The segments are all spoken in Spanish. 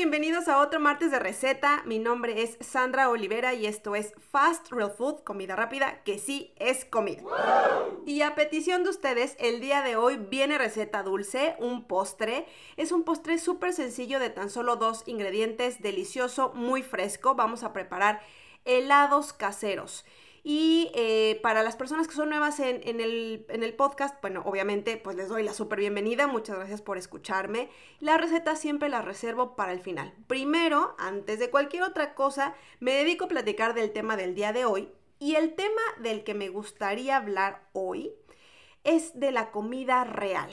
bienvenidos a otro martes de receta. Mi nombre es Sandra Olivera y esto es Fast Real Food, comida rápida, que sí es comida. Y a petición de ustedes, el día de hoy viene receta dulce, un postre. Es un postre súper sencillo de tan solo dos ingredientes, delicioso, muy fresco. Vamos a preparar helados caseros. Y eh, para las personas que son nuevas en, el, podcast, bueno, obviamente pues les doy la súper bienvenida, muchas gracias por escucharme. La receta siempre la reservo para el final. Primero, antes de cualquier otra cosa, me dedico a platicar del tema del día de hoy. Y el tema del que me gustaría hablar hoy es de la comida real.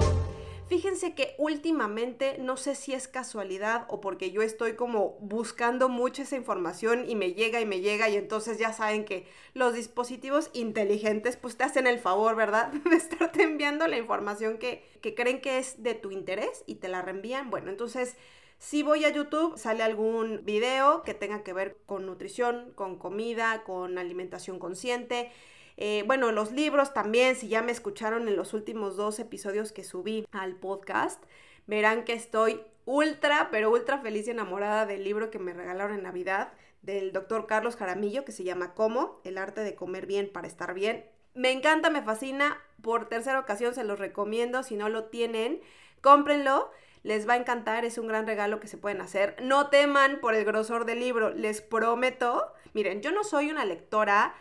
Fíjense que últimamente, no sé si es casualidad o porque yo estoy como buscando mucho esa información y me llega y me llega y entonces ya saben que los dispositivos inteligentes pues te hacen el favor, ¿verdad? De estarte enviando la información que, que creen que es de tu interés y te la reenvían. Bueno, entonces... Si voy a YouTube, sale algún video que tenga que ver con nutrición, con comida, con alimentación consciente. Eh, bueno, los libros también, si ya me escucharon en los últimos dos episodios que subí al podcast, verán que estoy ultra, pero ultra feliz y enamorada del libro que me regalaron en Navidad del doctor Carlos Jaramillo, que se llama Cómo, el arte de comer bien para estar bien. Me encanta, me fascina. Por tercera ocasión se los recomiendo. Si no lo tienen, cómprenlo. Les va a encantar, es un gran regalo que se pueden hacer. No teman por el grosor del libro, les prometo. Miren, yo no soy una lectora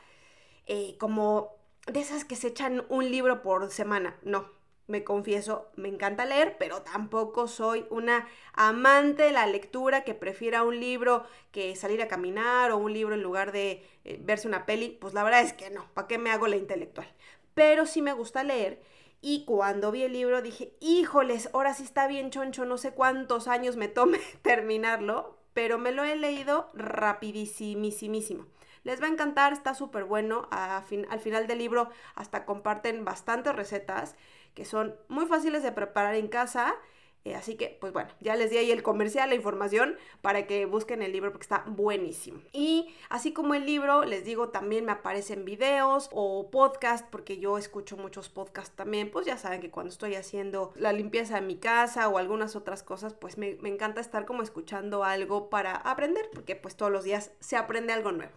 eh, como de esas que se echan un libro por semana. No, me confieso, me encanta leer, pero tampoco soy una amante de la lectura que prefiera un libro que salir a caminar o un libro en lugar de eh, verse una peli. Pues la verdad es que no, ¿para qué me hago la intelectual? Pero sí me gusta leer. Y cuando vi el libro dije, híjoles, ahora sí está bien choncho, no sé cuántos años me tome terminarlo, pero me lo he leído rapidísimísimo. Les va a encantar, está súper bueno. al final del libro hasta comparten bastantes recetas que son muy fáciles de preparar en casa. Eh, así que, pues bueno, ya les di ahí el comercial, la información para que busquen el libro porque está buenísimo. Y así como el libro, les digo, también me aparecen videos o podcast, porque yo escucho muchos podcasts también. Pues ya saben que cuando estoy haciendo la limpieza de mi casa o algunas otras cosas, pues me, me encanta estar como escuchando algo para aprender, porque pues todos los días se aprende algo nuevo.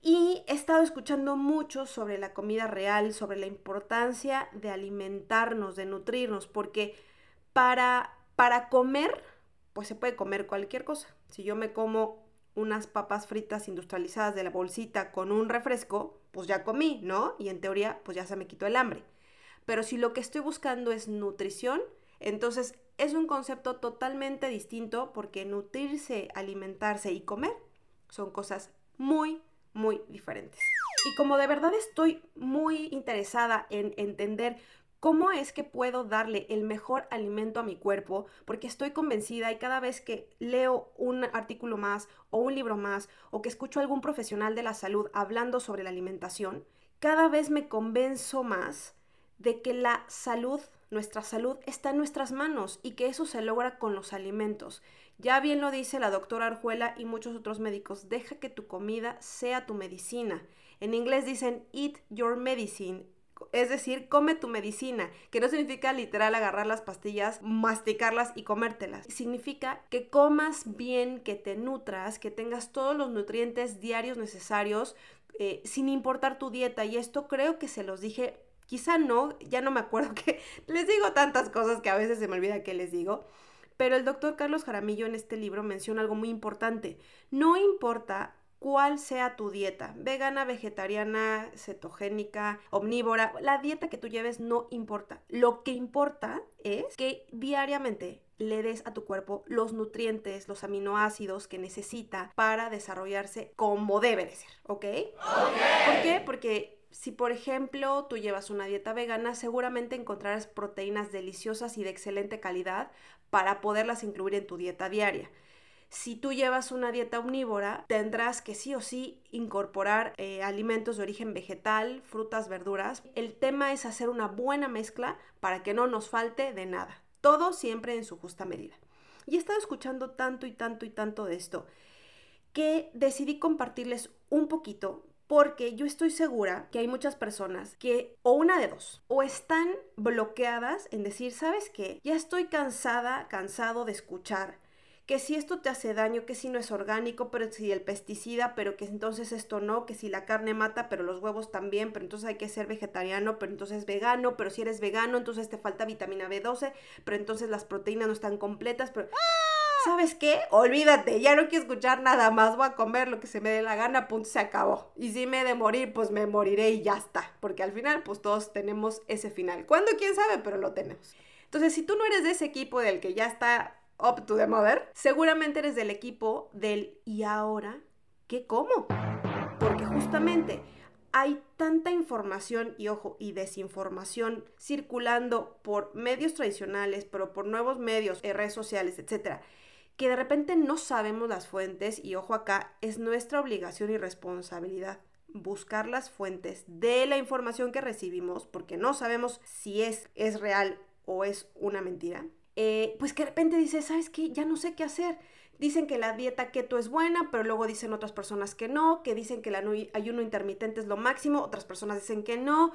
Y he estado escuchando mucho sobre la comida real, sobre la importancia de alimentarnos, de nutrirnos, porque para, para comer, pues se puede comer cualquier cosa. Si yo me como unas papas fritas industrializadas de la bolsita con un refresco, pues ya comí, ¿no? Y en teoría, pues ya se me quitó el hambre. Pero si lo que estoy buscando es nutrición, entonces es un concepto totalmente distinto porque nutrirse, alimentarse y comer son cosas muy, muy diferentes. Y como de verdad estoy muy interesada en entender cómo es que puedo darle el mejor alimento a mi cuerpo, porque estoy convencida y cada vez que leo un artículo más o un libro más o que escucho a algún profesional de la salud hablando sobre la alimentación, cada vez me convenzo más de que la salud, nuestra salud, está en nuestras manos y que eso se logra con los alimentos. Ya bien lo dice la doctora Arjuela y muchos otros médicos, deja que tu comida sea tu medicina. En inglés dicen eat your medicine, es decir, come tu medicina, que no significa literal agarrar las pastillas, masticarlas y comértelas. Significa que comas bien, que te nutras, que tengas todos los nutrientes diarios necesarios, eh, sin importar tu dieta. Y esto creo que se los dije, quizá no, ya no me acuerdo que les digo tantas cosas que a veces se me olvida que les digo. Pero el doctor Carlos Jaramillo en este libro menciona algo muy importante. No importa cuál sea tu dieta, vegana, vegetariana, cetogénica, omnívora, la dieta que tú lleves no importa. Lo que importa es que diariamente le des a tu cuerpo los nutrientes, los aminoácidos que necesita para desarrollarse como debe de ser, ¿ok? ¿Por qué? Porque si por ejemplo tú llevas una dieta vegana, seguramente encontrarás proteínas deliciosas y de excelente calidad para poderlas incluir en tu dieta diaria. Si tú llevas una dieta omnívora, tendrás que sí o sí incorporar eh, alimentos de origen vegetal, frutas, verduras. El tema es hacer una buena mezcla para que no nos falte de nada. Todo siempre en su justa medida. Y he estado escuchando tanto y tanto y tanto de esto que decidí compartirles un poquito porque yo estoy segura que hay muchas personas que o una de dos, o están bloqueadas en decir, ¿sabes qué? Ya estoy cansada, cansado de escuchar que si esto te hace daño, que si no es orgánico, pero si el pesticida, pero que entonces esto no, que si la carne mata, pero los huevos también, pero entonces hay que ser vegetariano, pero entonces vegano, pero si eres vegano, entonces te falta vitamina B12, pero entonces las proteínas no están completas, pero... ¿Sabes qué? Olvídate, ya no quiero escuchar nada más, voy a comer lo que se me dé la gana, punto, se acabó. Y si me he de morir, pues me moriré y ya está, porque al final, pues todos tenemos ese final. ¿Cuándo? ¿Quién sabe? Pero lo tenemos. Entonces, si tú no eres de ese equipo del que ya está up to the mother, seguramente eres del equipo del ¿y ahora qué como? Porque justamente hay tanta información y ojo y desinformación circulando por medios tradicionales, pero por nuevos medios, eh, redes sociales, etcétera, que de repente no sabemos las fuentes y ojo acá, es nuestra obligación y responsabilidad buscar las fuentes de la información que recibimos porque no sabemos si es, es real o es una mentira eh, pues que de repente dice, ¿sabes qué? Ya no sé qué hacer. Dicen que la dieta keto es buena, pero luego dicen otras personas que no, que dicen que el ayuno intermitente es lo máximo, otras personas dicen que no.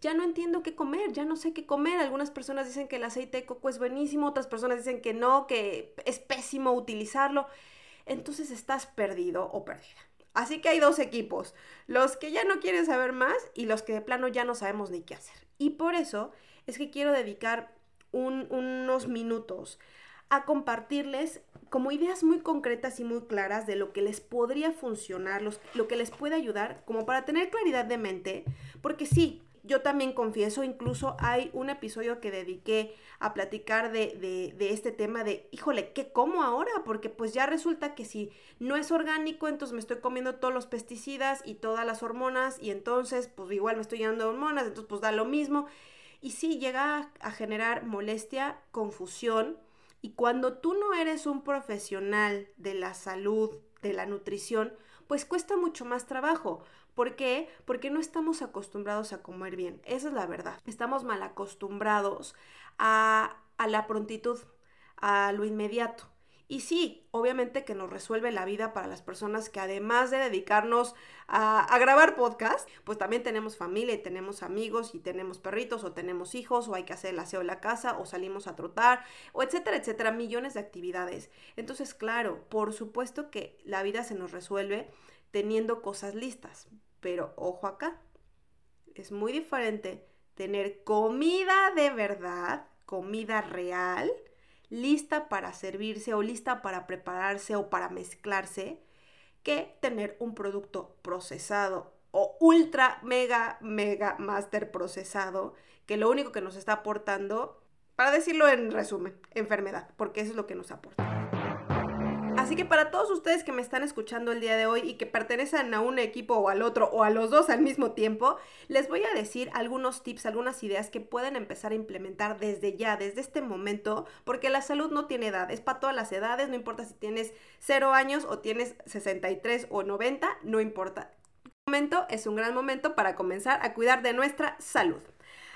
Ya no entiendo qué comer, ya no sé qué comer. Algunas personas dicen que el aceite de coco es buenísimo, otras personas dicen que no, que es pésimo utilizarlo. Entonces estás perdido o perdida. Así que hay dos equipos, los que ya no quieren saber más y los que de plano ya no sabemos ni qué hacer. Y por eso es que quiero dedicar unos minutos a compartirles como ideas muy concretas y muy claras de lo que les podría funcionar, lo que les puede ayudar, como para tener claridad de mente, porque sí, yo también confieso, incluso hay un episodio que dediqué a platicar de, de, este tema de, híjole, ¿qué como ahora? Porque pues ya resulta que si no es orgánico, entonces me estoy comiendo todos los pesticidas y todas las hormonas y entonces pues igual me estoy llenando de hormonas, entonces pues da lo mismo. Y sí, llega a generar molestia, confusión. Y cuando tú no eres un profesional de la salud, de la nutrición, pues cuesta mucho más trabajo. ¿Por qué? Porque no estamos acostumbrados a comer bien. Esa es la verdad. Estamos mal acostumbrados a, a la prontitud, a lo inmediato. Y sí, obviamente que nos resuelve la vida para las personas que además de dedicarnos a, grabar podcast, pues también tenemos familia y tenemos amigos y tenemos perritos o tenemos hijos o hay que hacer el aseo de la casa o salimos a trotar o etcétera, etcétera, millones de actividades. Entonces, claro, por supuesto que la vida se nos resuelve teniendo cosas listas, pero ojo acá, es muy diferente tener comida de verdad, comida real, lista para servirse o lista para prepararse o para mezclarse que tener un producto procesado o ultra mega mega master procesado que lo único que nos está aportando, para decirlo en resumen, enfermedad, porque eso es lo que nos aporta. Así que para todos ustedes que me están escuchando el día de hoy y que pertenecen a un equipo o al otro o a los dos al mismo tiempo, les voy a decir algunos tips, algunas ideas que pueden empezar a implementar desde ya, desde este momento, porque la salud no tiene edad, es para todas las edades, no importa si tienes 0 años o tienes 63 o 90, no importa. momento es un gran momento para comenzar a cuidar de nuestra salud.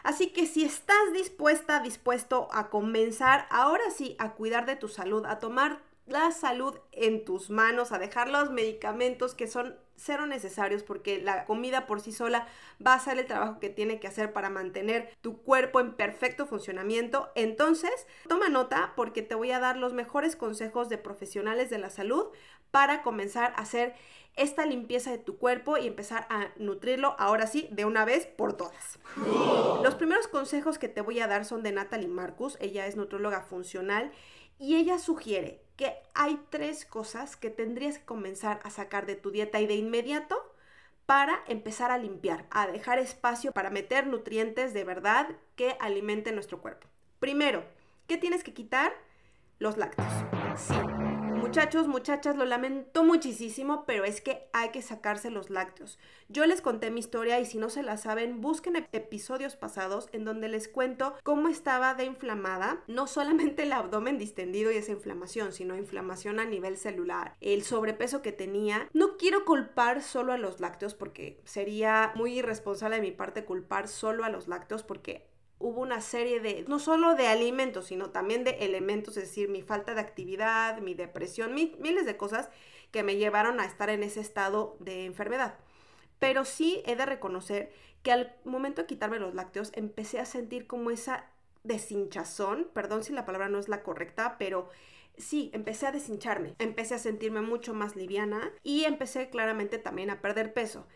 Así que si estás dispuesta, dispuesto a comenzar ahora sí a cuidar de tu salud, a tomar la salud en tus manos, a dejar los medicamentos que son cero necesarios porque la comida por sí sola va a hacer el trabajo que tiene que hacer para mantener tu cuerpo en perfecto funcionamiento. Entonces, toma nota porque te voy a dar los mejores consejos de profesionales de la salud para comenzar a hacer esta limpieza de tu cuerpo y empezar a nutrirlo ahora sí de una vez por todas. Los primeros consejos que te voy a dar son de Natalie Marcus, ella es nutróloga funcional y ella sugiere que hay tres cosas que tendrías que comenzar a sacar de tu dieta y de inmediato para empezar a limpiar, a dejar espacio para meter nutrientes de verdad que alimenten nuestro cuerpo. Primero, ¿qué tienes que quitar? Los lácteos. Muchachos, muchachas, lo lamento muchísimo, pero es que hay que sacarse los lácteos. Yo les conté mi historia y si no se la saben, busquen episodios pasados en donde les cuento cómo estaba de inflamada, no solamente el abdomen distendido y esa inflamación, sino inflamación a nivel celular, el sobrepeso que tenía. No quiero culpar solo a los lácteos porque sería muy irresponsable de mi parte culpar solo a los lácteos porque hubo una serie de, no solo de alimentos, sino también de elementos, es decir, mi falta de actividad, mi depresión, miles de cosas que me llevaron a estar en ese estado de enfermedad. Pero sí he de reconocer que al momento de quitarme los lácteos empecé a sentir como esa deshinchazón, perdón si la palabra no es la correcta, pero sí, empecé a deshincharme, empecé a sentirme mucho más liviana y empecé claramente también a perder peso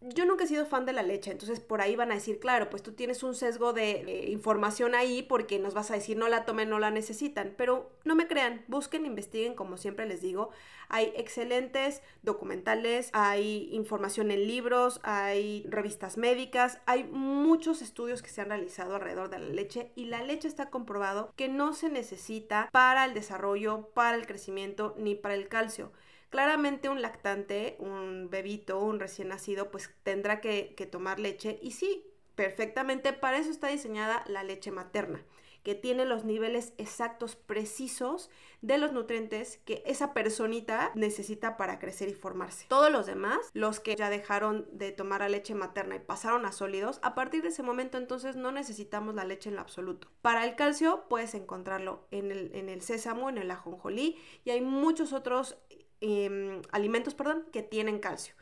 yo nunca he sido fan de la leche, entonces por ahí van a decir, claro, pues tú tienes un sesgo de, información ahí porque nos vas a decir no la tomen, no la necesitan, pero no me crean, busquen, investiguen, como siempre les digo, hay excelentes documentales, hay información en libros, hay revistas médicas, hay muchos estudios que se han realizado alrededor de la leche y la leche está comprobado que no se necesita para el desarrollo, para el crecimiento ni para el calcio. Claramente un lactante, un bebito, un recién nacido, pues tendrá que, tomar leche y sí, perfectamente para eso está diseñada la leche materna que tiene los niveles exactos, precisos de los nutrientes que esa personita necesita para crecer y formarse. Todos los demás, los que ya dejaron de tomar la leche materna y pasaron a sólidos, a partir de ese momento entonces no necesitamos la leche en lo absoluto. Para el calcio puedes encontrarlo en el, en el sésamo, en el ajonjolí y hay muchos otros Em, alimentos perdón, que tienen calcio.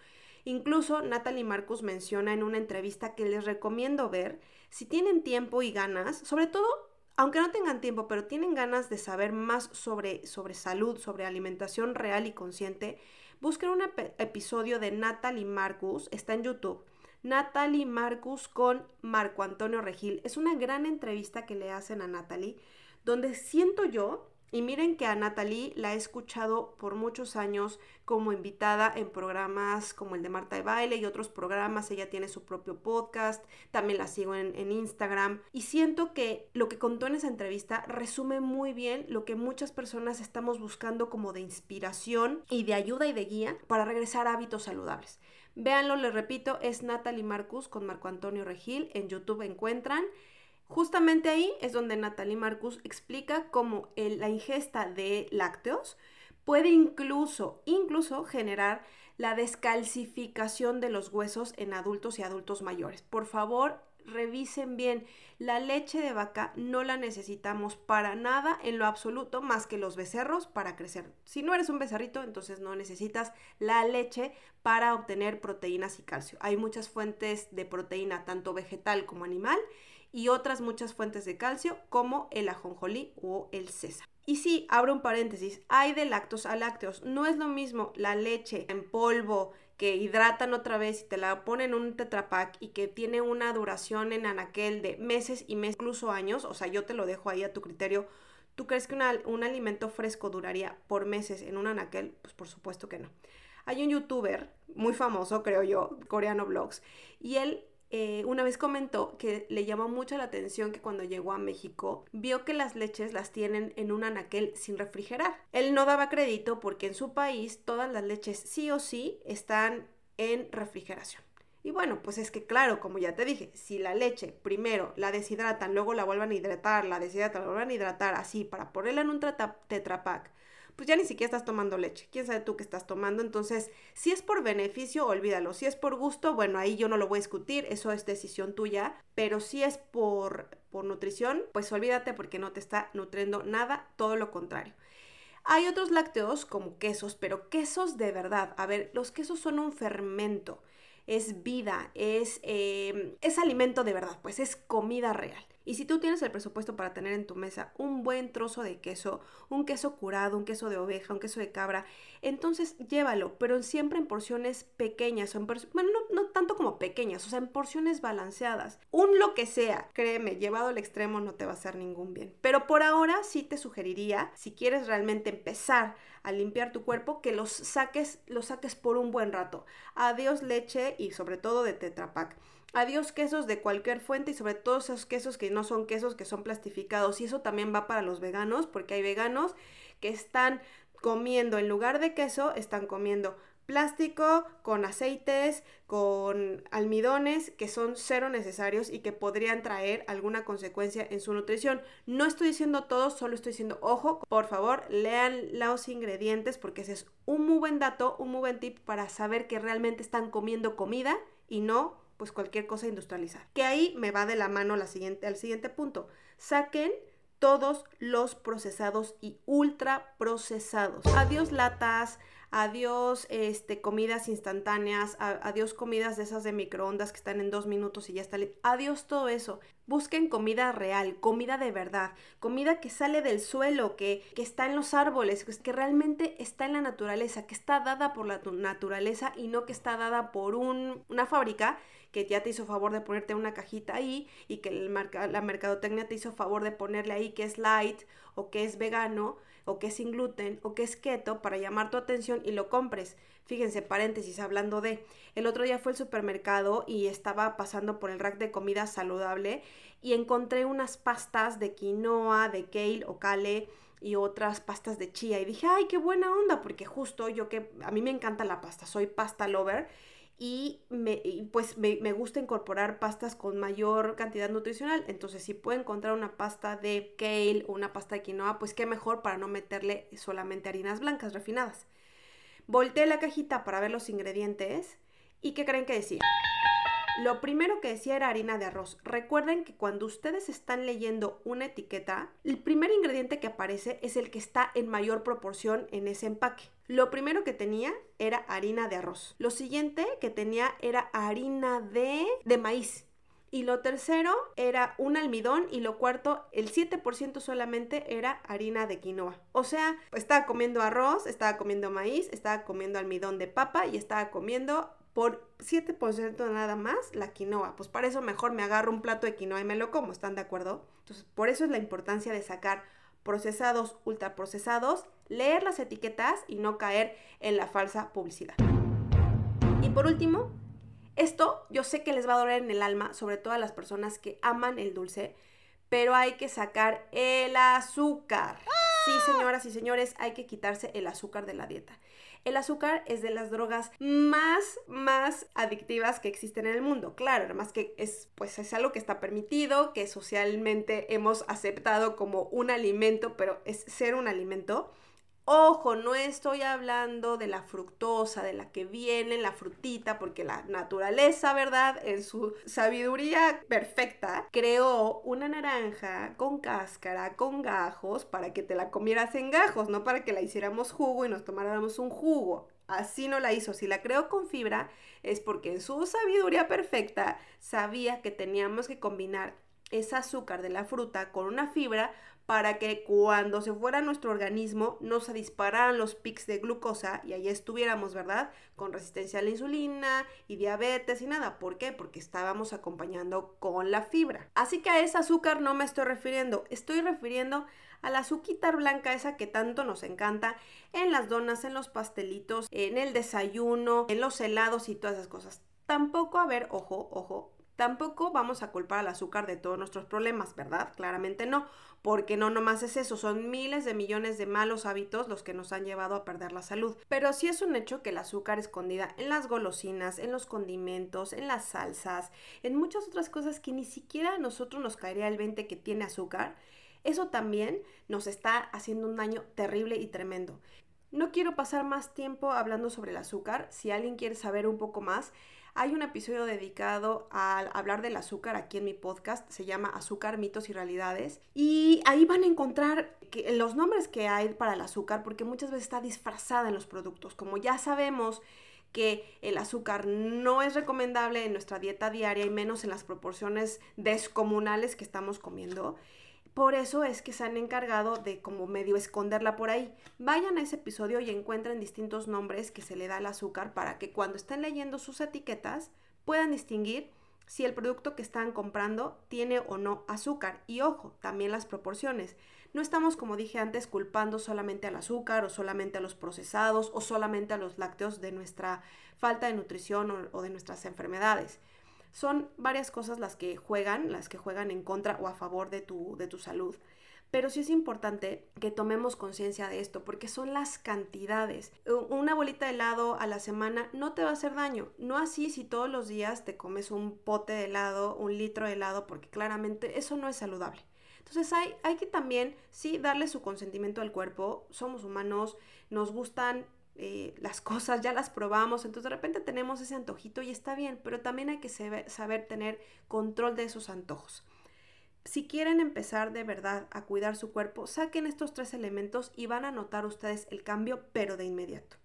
Incluso Natalie Marcus menciona en una entrevista que les recomiendo ver si tienen tiempo y ganas, sobre todo, aunque no tengan tiempo, pero tienen ganas de saber más sobre, sobre salud, sobre alimentación real y consciente, busquen un episodio de Natalie Marcus, está en YouTube. Natalie Marcus con Marco Antonio Regil. Es una gran entrevista que le hacen a Natalie, donde siento yo y miren que a Natalie la he escuchado por muchos años como invitada en programas como el de Marta de Baile y otros programas. Ella tiene su propio podcast, también la sigo en, en, Instagram. Y siento que lo que contó en esa entrevista resume muy bien lo que muchas personas estamos buscando como de inspiración y de ayuda y de guía para regresar a hábitos saludables. Véanlo, les repito, es Natalie Marcus con Marco Antonio Regil. En YouTube encuentran. Justamente ahí es donde Natalie Marcus explica cómo la ingesta de lácteos puede incluso, incluso generar la descalcificación de los huesos en adultos y adultos mayores. Por favor, revisen bien. La leche de vaca no la necesitamos para nada en lo absoluto más que los becerros para crecer. Si no eres un becerrito, entonces no necesitas la leche para obtener proteínas y calcio. Hay muchas fuentes de proteína, tanto vegetal como animal, y otras muchas fuentes de calcio como el ajonjolí o el sésamo. Y sí, abro un paréntesis, hay de lactos a lácteos. No es lo mismo la leche en polvo que hidratan otra vez y te la ponen en un tetrapack y que tiene una duración en anaquel de meses y meses, incluso años. O sea, yo te lo dejo ahí a tu criterio. ¿Tú crees que un alimento fresco duraría por meses en un anaquel? Pues por supuesto que no. Hay un youtuber muy famoso, creo yo, coreano blogs, y él eh, una vez comentó que le llamó mucho la atención que cuando llegó a México vio que las leches las tienen en un anaquel sin refrigerar. Él no daba crédito porque en su país todas las leches sí o sí están en refrigeración. Y bueno, pues es que claro, como ya te dije, si la leche primero la deshidratan, luego la vuelvan a hidratar, la deshidratan, la vuelvan a hidratar así para ponerla en un tetrapack pues ya ni siquiera estás tomando leche. ¿Quién sabe tú qué estás tomando? Entonces, si es por beneficio, olvídalo. Si es por gusto, bueno, ahí yo no lo voy a discutir, eso es decisión tuya. Pero si es por, por nutrición, pues olvídate porque no te está nutriendo nada, todo lo contrario. Hay otros lácteos como quesos, pero quesos de verdad. A ver, los quesos son un fermento, es vida, es, eh, es alimento de verdad, pues es comida real. Y si tú tienes el presupuesto para tener en tu mesa un buen trozo de queso, un queso curado, un queso de oveja, un queso de cabra, entonces llévalo, pero siempre en porciones pequeñas, o en bueno, no, no tanto como pequeñas, o sea, en porciones balanceadas. Un lo que sea, créeme, llevado al extremo no te va a hacer ningún bien. Pero por ahora sí te sugeriría, si quieres realmente empezar a limpiar tu cuerpo, que los saques, los saques por un buen rato. Adiós leche y sobre todo de Tetra Pak. Adiós quesos de cualquier fuente y sobre todo esos quesos que no son quesos que son plastificados. Y eso también va para los veganos, porque hay veganos que están comiendo, en lugar de queso, están comiendo plástico, con aceites, con almidones que son cero necesarios y que podrían traer alguna consecuencia en su nutrición. No estoy diciendo todo, solo estoy diciendo, ojo, por favor, lean los ingredientes porque ese es un muy buen dato, un muy buen tip para saber que realmente están comiendo comida y no pues cualquier cosa industrializada. Que ahí me va de la mano la siguiente, al siguiente punto. Saquen todos los procesados y ultra procesados. Adiós latas, adiós este, comidas instantáneas, adiós comidas de esas de microondas que están en dos minutos y ya está. Adiós todo eso. Busquen comida real, comida de verdad, comida que sale del suelo, que, que está en los árboles, que realmente está en la naturaleza, que está dada por la naturaleza y no que está dada por un, una fábrica que ya te hizo favor de ponerte una cajita ahí y que el la mercadotecnia te hizo favor de ponerle ahí que es light o que es vegano o que es sin gluten o que es keto para llamar tu atención y lo compres. Fíjense, paréntesis, hablando de, el otro día fue al supermercado y estaba pasando por el rack de comida saludable y encontré unas pastas de quinoa, de kale o kale y otras pastas de chía y dije, ay, qué buena onda, porque justo yo que a mí me encanta la pasta, soy pasta lover y, me, pues me, me, gusta incorporar pastas con mayor cantidad nutricional. Entonces, si puedo encontrar una pasta de kale o una pasta de quinoa, pues qué mejor para no meterle solamente harinas blancas refinadas. Volteé la cajita para ver los ingredientes y ¿qué creen que decía? Lo primero que decía era harina de arroz. Recuerden que cuando ustedes están leyendo una etiqueta, el primer ingrediente que aparece es el que está en mayor proporción en ese empaque. Lo primero que tenía era harina de arroz. Lo siguiente que tenía era harina de, de maíz. Y lo tercero era un almidón y lo cuarto, el 7% solamente era harina de quinoa. O sea, estaba comiendo arroz, estaba comiendo maíz, estaba comiendo almidón de papa y estaba comiendo por 7% nada más la quinoa. Pues para eso mejor me agarro un plato de quinoa y me lo como, ¿están de acuerdo? Entonces, por eso es la importancia de sacar procesados, ultraprocesados, leer las etiquetas y no caer en la falsa publicidad. Y por último, esto yo sé que les va a doler en el alma, sobre todo a las personas que aman el dulce, pero hay que sacar el azúcar. Sí, señoras y señores, hay que quitarse el azúcar de la dieta. El azúcar es de las drogas más, más adictivas que existen en el mundo. Claro, además que es, pues es algo que está permitido, que socialmente hemos aceptado como un alimento, pero es ser un alimento. Ojo, no estoy hablando de la fructosa, de la que viene la frutita, porque la naturaleza, ¿verdad? En su sabiduría perfecta, creó una naranja con cáscara, con gajos, para que te la comieras en gajos, no para que la hiciéramos jugo y nos tomáramos un jugo. Así no la hizo. Si la creó con fibra, es porque en su sabiduría perfecta sabía que teníamos que combinar ese azúcar de la fruta con una fibra para que cuando se fuera nuestro organismo no se dispararan los pics de glucosa y ahí estuviéramos, ¿verdad? Con resistencia a la insulina y diabetes y nada. ¿Por qué? Porque estábamos acompañando con la fibra. Así que a ese azúcar no me estoy refiriendo, estoy refiriendo a la blanca esa que tanto nos encanta en las donas, en los pastelitos, en el desayuno, en los helados y todas esas cosas. Tampoco, a ver, ojo, ojo, Tampoco vamos a culpar al azúcar de todos nuestros problemas, ¿verdad? Claramente no, porque no nomás es eso, son miles de millones de malos hábitos los que nos han llevado a perder la salud. Pero sí es un hecho que el azúcar escondida en las golosinas, en los condimentos, en las salsas, en muchas otras cosas que ni siquiera a nosotros nos caería el 20 que tiene azúcar, eso también nos está haciendo un daño terrible y tremendo. No quiero pasar más tiempo hablando sobre el azúcar. Si alguien quiere saber un poco más, hay un episodio dedicado a hablar del azúcar aquí en mi podcast, se llama Azúcar, mitos y realidades. Y ahí van a encontrar los nombres que hay para el azúcar, porque muchas veces está disfrazada en los productos. Como ya sabemos que el azúcar no es recomendable en nuestra dieta diaria y menos en las proporciones descomunales que estamos comiendo. Por eso es que se han encargado de como medio esconderla por ahí. Vayan a ese episodio y encuentren distintos nombres que se le da al azúcar para que cuando estén leyendo sus etiquetas puedan distinguir si el producto que están comprando tiene o no azúcar. Y ojo, también las proporciones. No estamos, como dije antes, culpando solamente al azúcar o solamente a los procesados o solamente a los lácteos de nuestra falta de nutrición o, o de nuestras enfermedades. Son varias cosas las que juegan, las que juegan en contra o a favor de tu, de tu salud. Pero sí es importante que tomemos conciencia de esto, porque son las cantidades. Una bolita de helado a la semana no te va a hacer daño. No así si todos los días te comes un pote de helado, un litro de helado, porque claramente eso no es saludable. Entonces hay, hay que también, sí, darle su consentimiento al cuerpo. Somos humanos, nos gustan eh, las cosas, ya las probamos, entonces de repente tenemos ese antojito y está bien, pero también hay que saber tener control de esos antojos. Si quieren empezar de verdad a cuidar su cuerpo, saquen estos tres elementos y van a notar ustedes el cambio, pero de inmediato.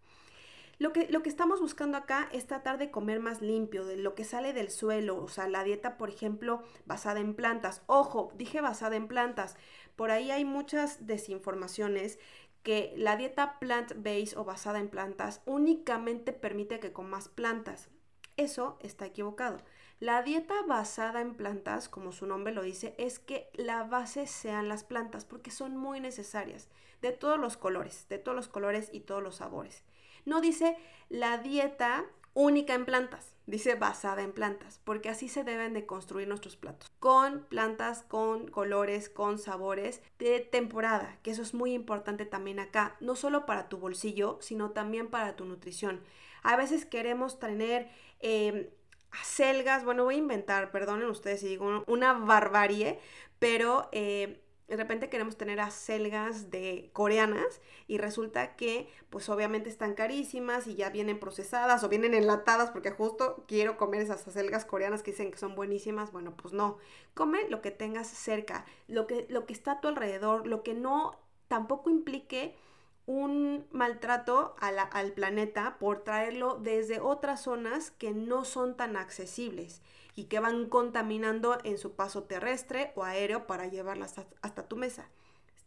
Lo que, lo que estamos buscando acá es tratar de comer más limpio, de lo que sale del suelo, o sea, la dieta, por ejemplo, basada en plantas. Ojo, dije basada en plantas. Por ahí hay muchas desinformaciones que la dieta plant-based o basada en plantas únicamente permite que comas plantas. Eso está equivocado. La dieta basada en plantas, como su nombre lo dice, es que la base sean las plantas porque son muy necesarias, de todos los colores, de todos los colores y todos los sabores. No dice la dieta única en plantas, dice basada en plantas, porque así se deben de construir nuestros platos, con plantas, con colores, con sabores de temporada, que eso es muy importante también acá, no solo para tu bolsillo, sino también para tu nutrición. A veces queremos tener... Eh, acelgas, bueno, voy a inventar, perdonen ustedes si digo una barbarie, pero eh, de repente queremos tener acelgas de coreanas y resulta que pues obviamente están carísimas y ya vienen procesadas o vienen enlatadas porque justo quiero comer esas acelgas coreanas que dicen que son buenísimas. Bueno, pues no. Come lo que tengas cerca, lo que, lo que está a tu alrededor, lo que no tampoco implique un maltrato al planeta por traerlo desde otras zonas que no son tan accesibles y que van contaminando en su paso terrestre o aéreo para llevarlas hasta tu mesa.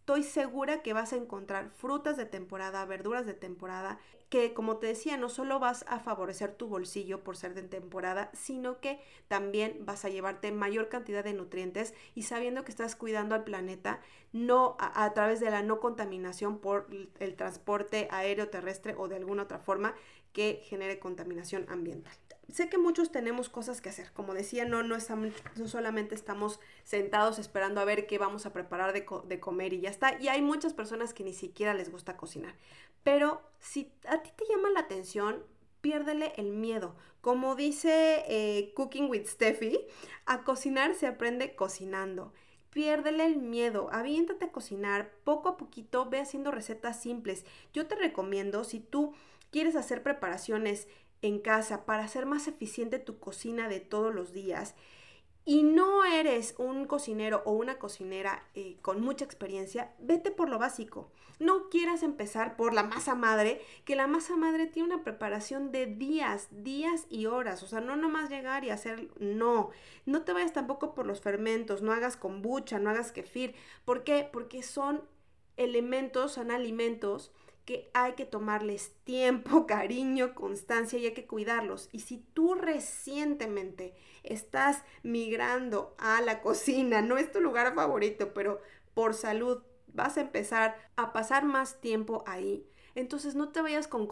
Estoy segura que vas a encontrar frutas de temporada, verduras de temporada, que como te decía, no solo vas a favorecer tu bolsillo por ser de temporada, sino que también vas a llevarte mayor cantidad de nutrientes y sabiendo que estás cuidando al planeta, no a, a través de la no contaminación por el transporte aéreo, terrestre o de alguna otra forma que genere contaminación ambiental sé que muchos tenemos cosas que hacer. Como decía, no, no, estamos, solamente estamos sentados esperando a ver qué vamos a preparar de, de, comer y ya está. Y hay muchas personas que ni siquiera les gusta cocinar. Pero si a ti te llama la atención, piérdele el miedo. Como dice eh, Cooking with Steffi, a cocinar se aprende cocinando. Piérdele el miedo, aviéntate a cocinar, poco a poquito ve haciendo recetas simples. Yo te recomiendo, si tú quieres hacer preparaciones en casa para hacer más eficiente tu cocina de todos los días y no eres un cocinero o una cocinera eh, con mucha experiencia, vete por lo básico. No quieras empezar por la masa madre, que la masa madre tiene una preparación de días, días y horas. O sea, no nomás llegar y hacer, no. No te vayas tampoco por los fermentos, no hagas kombucha, no hagas kefir. ¿Por qué? Porque son elementos, son alimentos que hay que tomarles tiempo, cariño, constancia y hay que cuidarlos. Y si tú recientemente estás migrando a la cocina, no es tu lugar favorito, pero por salud vas a empezar a pasar más tiempo ahí, entonces no te vayas con,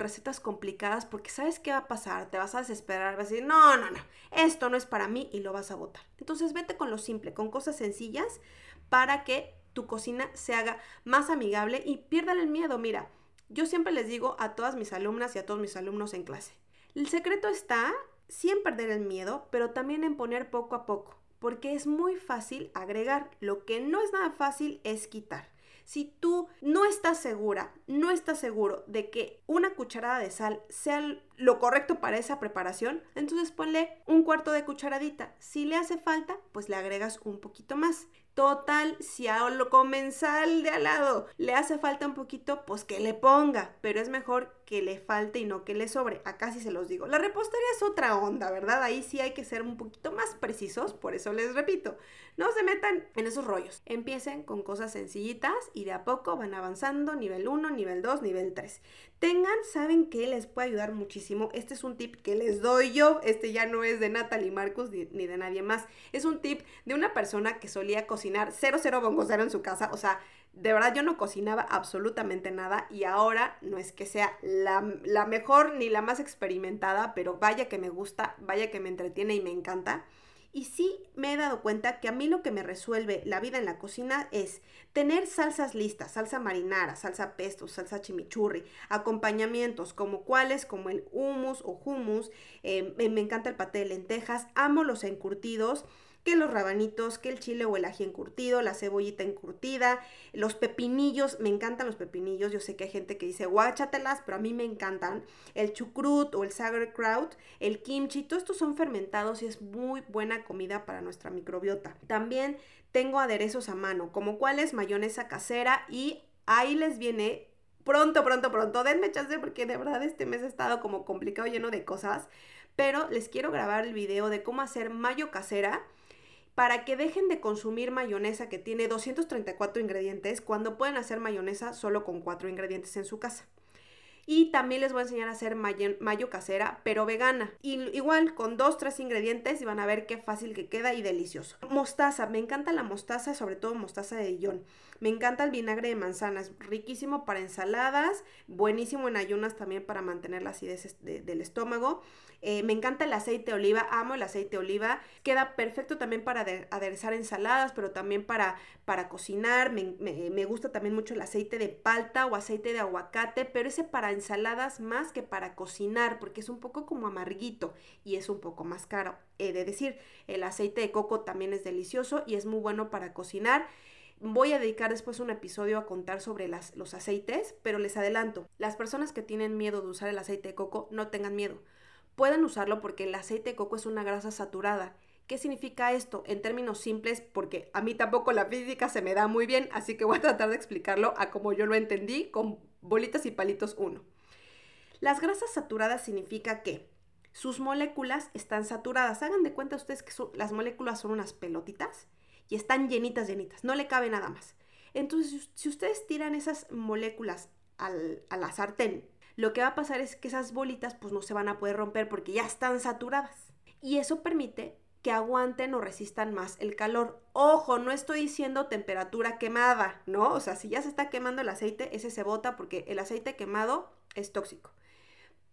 recetas complicadas porque sabes qué va a pasar, te vas a desesperar, vas a decir, no, no, no, esto no es para mí y lo vas a botar. Entonces vete con lo simple, con cosas sencillas para que tu cocina se haga más amigable y pierdan el miedo. Mira, yo siempre les digo a todas mis alumnas y a todos mis alumnos en clase, el secreto está sí en perder el miedo, pero también en poner poco a poco, porque es muy fácil agregar, lo que no es nada fácil es quitar. Si tú no estás segura, no estás seguro de que una cucharada de sal sea lo correcto para esa preparación, entonces ponle un cuarto de cucharadita. Si le hace falta, pues le agregas un poquito más. Total, si a lo comensal de al lado le hace falta un poquito, pues que le ponga, pero es mejor que le falte y no que le sobre. Acá sí se los digo. La repostería es otra onda, ¿verdad? Ahí sí hay que ser un poquito más precisos, por eso les repito, no se metan en esos rollos. Empiecen con cosas sencillitas y de a poco van avanzando, nivel 1, nivel 2, nivel 3. Tengan, saben que les puede ayudar muchísimo. Este es un tip que les doy yo. Este ya no es de Natalie Marcos ni, de nadie más. Es un tip de una persona que solía cocinar cero cero bongocero en su casa. O sea, de verdad yo no cocinaba absolutamente nada y ahora no es que sea la, la mejor ni la más experimentada, pero vaya que me gusta, vaya que me entretiene y me encanta. Y sí me he dado cuenta que a mí lo que me resuelve la vida en la cocina es tener salsas listas, salsa marinara, salsa pesto, salsa chimichurri, acompañamientos como cuáles, como el hummus o hummus, eh, me encanta el paté de lentejas, amo los encurtidos, que los rabanitos, que el chile o el ají encurtido, la cebollita encurtida, los pepinillos, me encantan los pepinillos, yo sé que hay gente que dice guáchatelas, pero a mí me encantan, el chucrut o el sauerkraut, el kimchi, todos estos son fermentados y es muy buena comida para nuestra microbiota. También tengo aderezos a mano, como cuáles mayonesa casera y ahí les viene pronto, pronto, pronto. Denme chance porque de verdad este mes ha estado como complicado, lleno de cosas. Pero les quiero grabar el video de cómo hacer mayo casera para que dejen de consumir mayonesa que tiene 234 ingredientes cuando pueden hacer mayonesa solo con 4 ingredientes en su casa. Y también les voy a enseñar a hacer mayo, casera, pero vegana. Y, igual con dos, tres ingredientes y van a ver qué fácil que queda y delicioso. Mostaza, me encanta la mostaza, sobre todo mostaza de Dijon. Me encanta el vinagre de manzanas, riquísimo para ensaladas, buenísimo en ayunas también para mantener la acidez del estómago. Eh, me encanta el aceite de oliva, amo el aceite de oliva. Queda perfecto también para aderezar ensaladas, pero también para, para cocinar. Me, me, gusta también mucho el aceite de palta o aceite de aguacate, pero ese para ensaladas más que para cocinar, porque es un poco como amarguito y es un poco más caro. He de decir, el aceite de coco también es delicioso y es muy bueno para cocinar. Voy a dedicar después un episodio a contar sobre las, los aceites, pero les adelanto, las personas que tienen miedo de usar el aceite de coco, no tengan miedo. Pueden usarlo porque el aceite de coco es una grasa saturada. ¿Qué significa esto? En términos simples, porque a mí tampoco la física se me da muy bien, así que voy a tratar de explicarlo a como yo lo entendí con bolitas y palitos 1. Las grasas saturadas significa que sus moléculas están saturadas. Hagan de cuenta ustedes que las moléculas son unas pelotitas y están llenitas, llenitas, no le cabe nada más. Entonces, si ustedes tiran esas moléculas al, a la sartén, lo que va a pasar es que esas bolitas pues no se van a poder romper porque ya están saturadas. Y eso permite que aguanten o resistan más el calor. Ojo, no estoy diciendo temperatura quemada, ¿no? O sea, si ya se está quemando el aceite, ese se bota porque el aceite quemado es tóxico.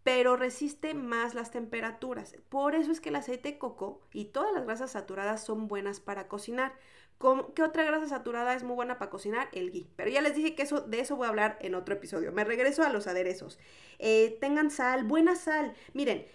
Pero resiste más las temperaturas. Por eso es que el aceite de coco y todas las grasas saturadas son buenas para cocinar. ¿Qué otra grasa saturada es muy buena para cocinar? El ghee. Pero ya les dije que eso, de eso voy a hablar en otro episodio. Me regreso a los aderezos. Eh, tengan sal, buena sal. Miren,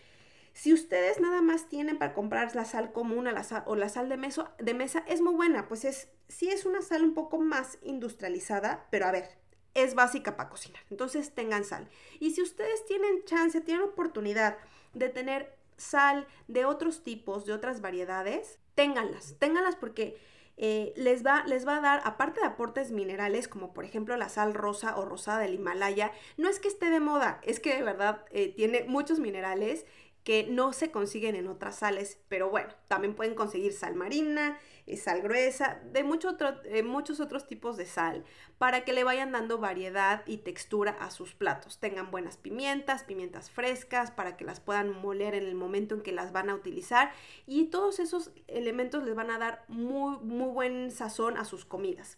si ustedes nada más tienen para comprar la sal común o la sal de, de mesa, es muy buena. Pues es, sí es una sal un poco más industrializada, pero a ver, es básica para cocinar. Entonces tengan sal. Y si ustedes tienen chance, tienen oportunidad de tener sal de otros tipos, de otras variedades, ténganlas. Ténganlas porque eh, les, va, les va a dar, aparte de aportes minerales, como por ejemplo la sal rosa o rosada del Himalaya, no es que esté de moda, es que de verdad eh, tiene muchos minerales que no se consiguen en otras sales, pero bueno, también pueden conseguir sal marina, sal gruesa, de eh, muchos otros tipos de sal, para que le vayan dando variedad y textura a sus platos. Tengan buenas pimientas, pimientas frescas, para que las puedan moler en el momento en que las van a utilizar. Y todos esos elementos les van a dar muy, muy buen sazón a sus comidas.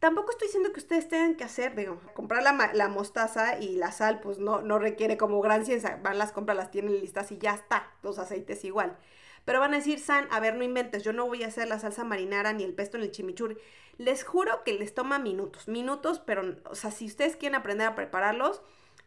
Tampoco estoy diciendo que ustedes tengan que hacer, digo, comprar la, mostaza y la sal, pues no, no requiere como gran ciencia. Van las compras, las tienen listas y ya está, los aceites igual. Pero van a decir, San, a ver, no inventes, yo no voy a hacer la salsa marinara ni el pesto ni el chimichurri. Les juro que les toma minutos, minutos, pero, o sea, si ustedes quieren aprender a prepararlos,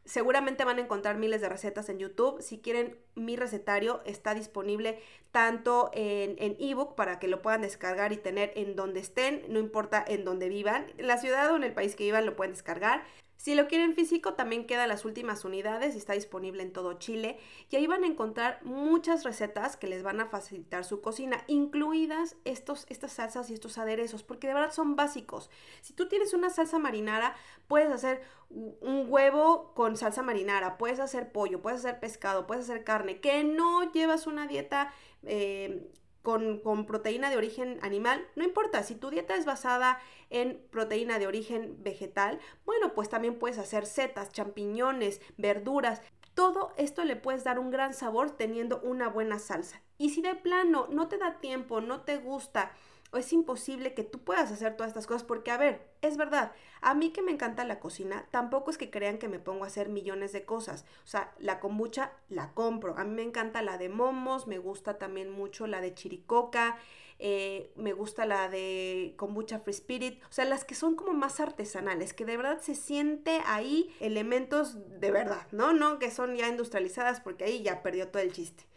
Seguramente van a encontrar miles de recetas en YouTube. Si quieren, mi recetario está disponible tanto en ebook para que lo puedan descargar y tener en donde estén, no importa en donde vivan. En la ciudad o en el país que vivan lo pueden descargar. Si lo quieren físico, también quedan las últimas unidades y está disponible en todo Chile. Y ahí van a encontrar muchas recetas que les van a facilitar su cocina, incluidas estos, estas salsas y estos aderezos, porque de verdad son básicos. Si tú tienes una salsa marinara, puedes hacer un huevo con salsa marinara, puedes hacer pollo, puedes hacer pescado, puedes hacer carne, que no llevas una dieta eh, con, proteína de origen animal, no importa, si tu dieta es basada en proteína de origen vegetal, bueno, pues también puedes hacer setas, champiñones, verduras. Todo esto le puedes dar un gran sabor teniendo una buena salsa. Y si de plano no te da tiempo, no te gusta, es imposible que tú puedas hacer todas estas cosas porque, a ver, es verdad, a mí que me encanta la cocina, tampoco es que crean que me pongo a hacer millones de cosas. O sea, la kombucha la compro. A mí me encanta la de momos, me gusta también mucho la de chiricoca, eh, me gusta la de kombucha free spirit. O sea, las que son como más artesanales, que de verdad se siente ahí elementos de verdad, ¿no? No que son ya industrializadas porque ahí ya perdió todo el chiste.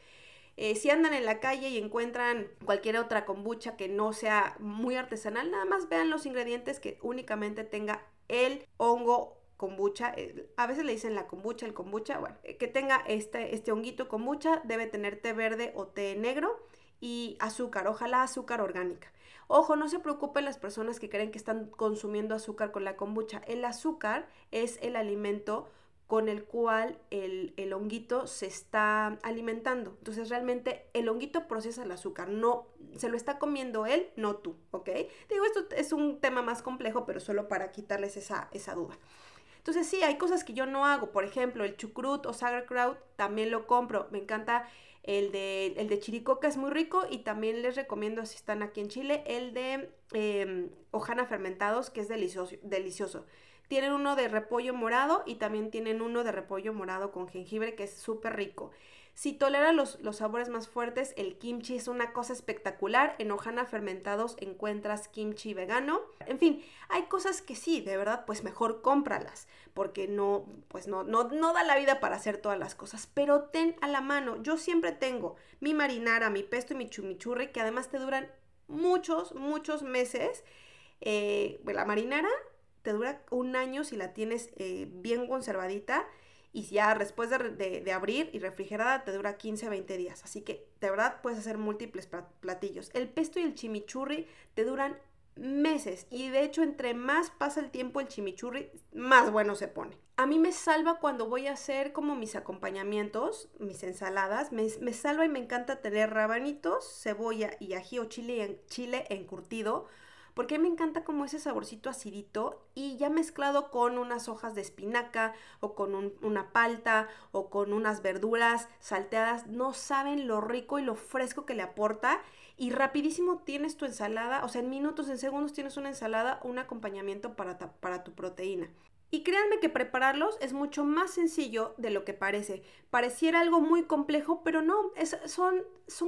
Eh, si andan en la calle y encuentran cualquier otra kombucha que no sea muy artesanal, nada más vean los ingredientes que únicamente tenga el hongo kombucha, eh, a veces le dicen la kombucha, el kombucha, bueno, eh, que tenga este, este honguito kombucha, debe tener té verde o té negro y azúcar, ojalá azúcar orgánica. Ojo, no se preocupen las personas que creen que están consumiendo azúcar con la kombucha. El azúcar es el alimento con el cual el, el, honguito se está alimentando. Entonces realmente el honguito procesa el azúcar, no se lo está comiendo él, no tú, ¿ok? Digo, esto es un tema más complejo, pero solo para quitarles esa, esa duda. Entonces sí, hay cosas que yo no hago, por ejemplo, el chucrut o sauerkraut también lo compro, me encanta el de, el de chiricoca, es muy rico y también les recomiendo si están aquí en Chile, el de eh, hojana fermentados, que es delicioso. delicioso. Tienen uno de repollo morado y también tienen uno de repollo morado con jengibre que es súper rico. Si tolera los, los, sabores más fuertes, el kimchi es una cosa espectacular. En Ohana Fermentados encuentras kimchi vegano. En fin, hay cosas que sí, de verdad, pues mejor cómpralas, porque no, pues no, no, no da la vida para hacer todas las cosas. Pero ten a la mano, yo siempre tengo mi marinara, mi pesto y mi chumichurri, que además te duran muchos, muchos meses. Eh, la marinara te dura un año si la tienes eh, bien conservadita y ya después de, abrir y refrigerada te dura 15 a 20 días. Así que de verdad puedes hacer múltiples platillos. El pesto y el chimichurri te duran meses y de hecho entre más pasa el tiempo el chimichurri más bueno se pone. A mí me salva cuando voy a hacer como mis acompañamientos, mis ensaladas, me, me salva y me encanta tener rabanitos, cebolla y ají o chile encurtido porque me encanta como ese saborcito acidito y ya mezclado con unas hojas de espinaca o con una palta o con unas verduras salteadas, no saben lo rico y lo fresco que le aporta y rapidísimo tienes tu ensalada, o sea, en minutos, en segundos tienes una ensalada, un acompañamiento para, para tu proteína. Y créanme que prepararlos es mucho más sencillo de lo que parece. Pareciera algo muy complejo, pero no, son,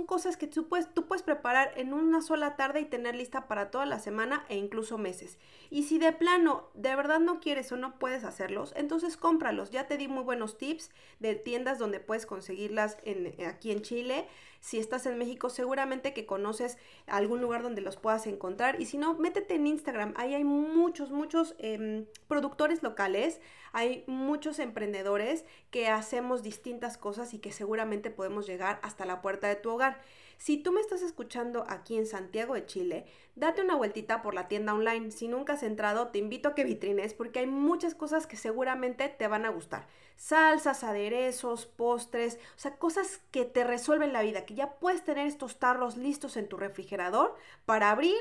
cosas que tú puedes, tú puedes preparar en una sola tarde y tener lista para toda la semana e incluso meses. Y si de plano de verdad no quieres o no puedes hacerlos, entonces cómpralos. Ya te di muy buenos tips de tiendas donde puedes conseguirlas en, aquí en Chile. Si estás en México, seguramente que conoces algún lugar donde los puedas encontrar. Y si no, métete en Instagram. Ahí hay muchos, muchos em, productores locales. Hay muchos emprendedores que hacemos distintas cosas y que seguramente podemos llegar hasta la puerta de tu hogar. Si tú me estás escuchando aquí en Santiago de Chile, date una vueltita por la tienda online. Si nunca has entrado, te invito a que vitrines porque hay muchas cosas que seguramente te van a gustar. Salsas, aderezos, postres, o sea, cosas que te resuelven la vida, que ya puedes tener estos tarros listos en tu refrigerador para abrir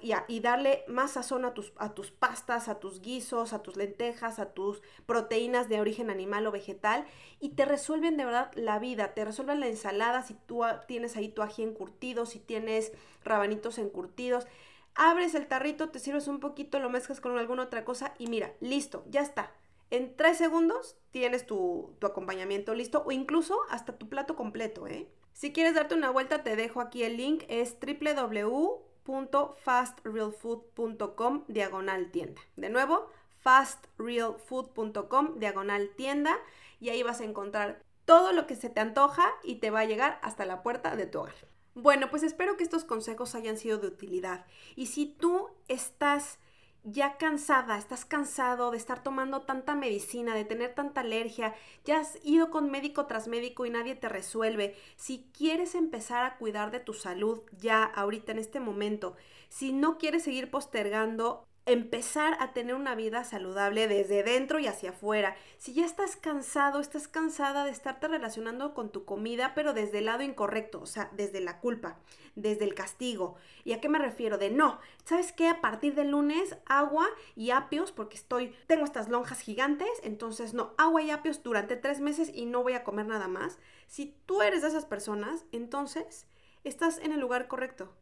y, darle más sazón a tus, a tus pastas, a tus guisos, a tus lentejas, a tus proteínas de origen animal o vegetal y te resuelven de verdad la vida, te resuelven la ensalada si tú tienes ahí tu ají encurtido, si tienes rabanitos encurtidos. Abres el tarrito, te sirves un poquito, lo mezclas con alguna otra cosa y mira, listo, ya está. En tres segundos tienes tu, tu acompañamiento listo o incluso hasta tu plato completo, ¿eh? Si quieres darte una vuelta, te dejo aquí el link, es www.fastrealfood.com diagonal tienda. De nuevo, fastrealfood.com diagonal tienda y ahí vas a encontrar todo lo que se te antoja y te va a llegar hasta la puerta de tu hogar. Bueno, pues espero que estos consejos hayan sido de utilidad. Y si tú estás ya cansada, estás cansado de estar tomando tanta medicina, de tener tanta alergia, ya has ido con médico tras médico y nadie te resuelve, si quieres empezar a cuidar de tu salud ya ahorita en este momento, si no quieres seguir postergando empezar a tener una vida saludable desde dentro y hacia afuera. Si ya estás cansado, estás cansada de estarte relacionando con tu comida, pero desde el lado incorrecto, o sea, desde la culpa, desde el castigo. ¿Y a qué me refiero? De no, ¿sabes qué? A partir del lunes, agua y apios, porque estoy, tengo estas lonjas gigantes, entonces no, agua y apios durante tres meses y no voy a comer nada más. Si tú eres de esas personas, entonces estás en el lugar correcto.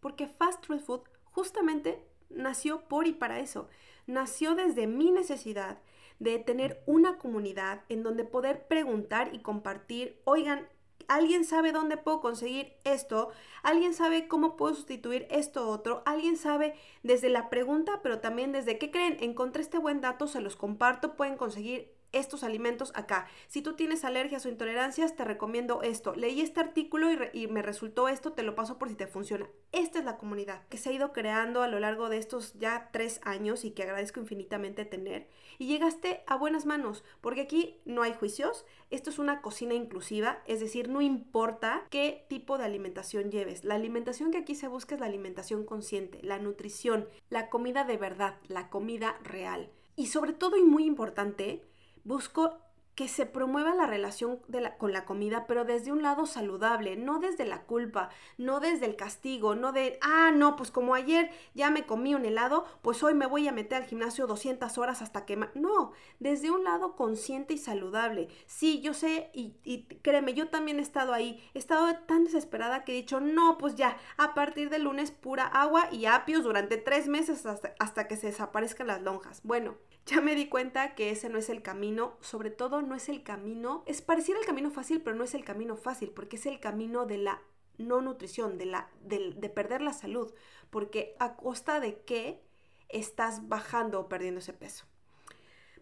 Porque fast food justamente nació por y para eso. Nació desde mi necesidad de tener una comunidad en donde poder preguntar y compartir, oigan, ¿alguien sabe dónde puedo conseguir esto? ¿Alguien sabe cómo puedo sustituir esto otro? ¿Alguien sabe desde la pregunta, pero también desde qué creen? Encontré este buen dato, se los comparto, pueden conseguir estos alimentos acá. Si tú tienes alergias o intolerancias, te recomiendo esto. Leí este artículo y, me resultó esto, te lo paso por si te funciona. Esta es la comunidad que se ha ido creando a lo largo de estos ya tres años y que agradezco infinitamente tener. Y llegaste a buenas manos, porque aquí no hay juicios. Esto es una cocina inclusiva, es decir, no importa qué tipo de alimentación lleves. La alimentación que aquí se busca es la alimentación consciente, la nutrición, la comida de verdad, la comida real. Y sobre todo y muy importante, busco que se promueva la relación con la comida, pero desde un lado saludable, no desde la culpa, no desde el castigo, no de, ah, no, pues como ayer ya me comí un helado, pues hoy me voy a meter al gimnasio 200 horas hasta que... No, desde un lado consciente y saludable. Sí, yo sé, y, créeme, yo también he estado ahí, he estado tan desesperada que he dicho, no, pues ya, a partir del lunes pura agua y apios durante tres meses hasta, hasta que se desaparezcan las lonjas. Bueno, ya me di cuenta que ese no es el camino, sobre todo no es el camino, es pareciera el camino fácil, pero no es el camino fácil, porque es el camino de la no nutrición, de, la, de, de perder la salud, porque a costa de qué estás bajando o perdiendo ese peso.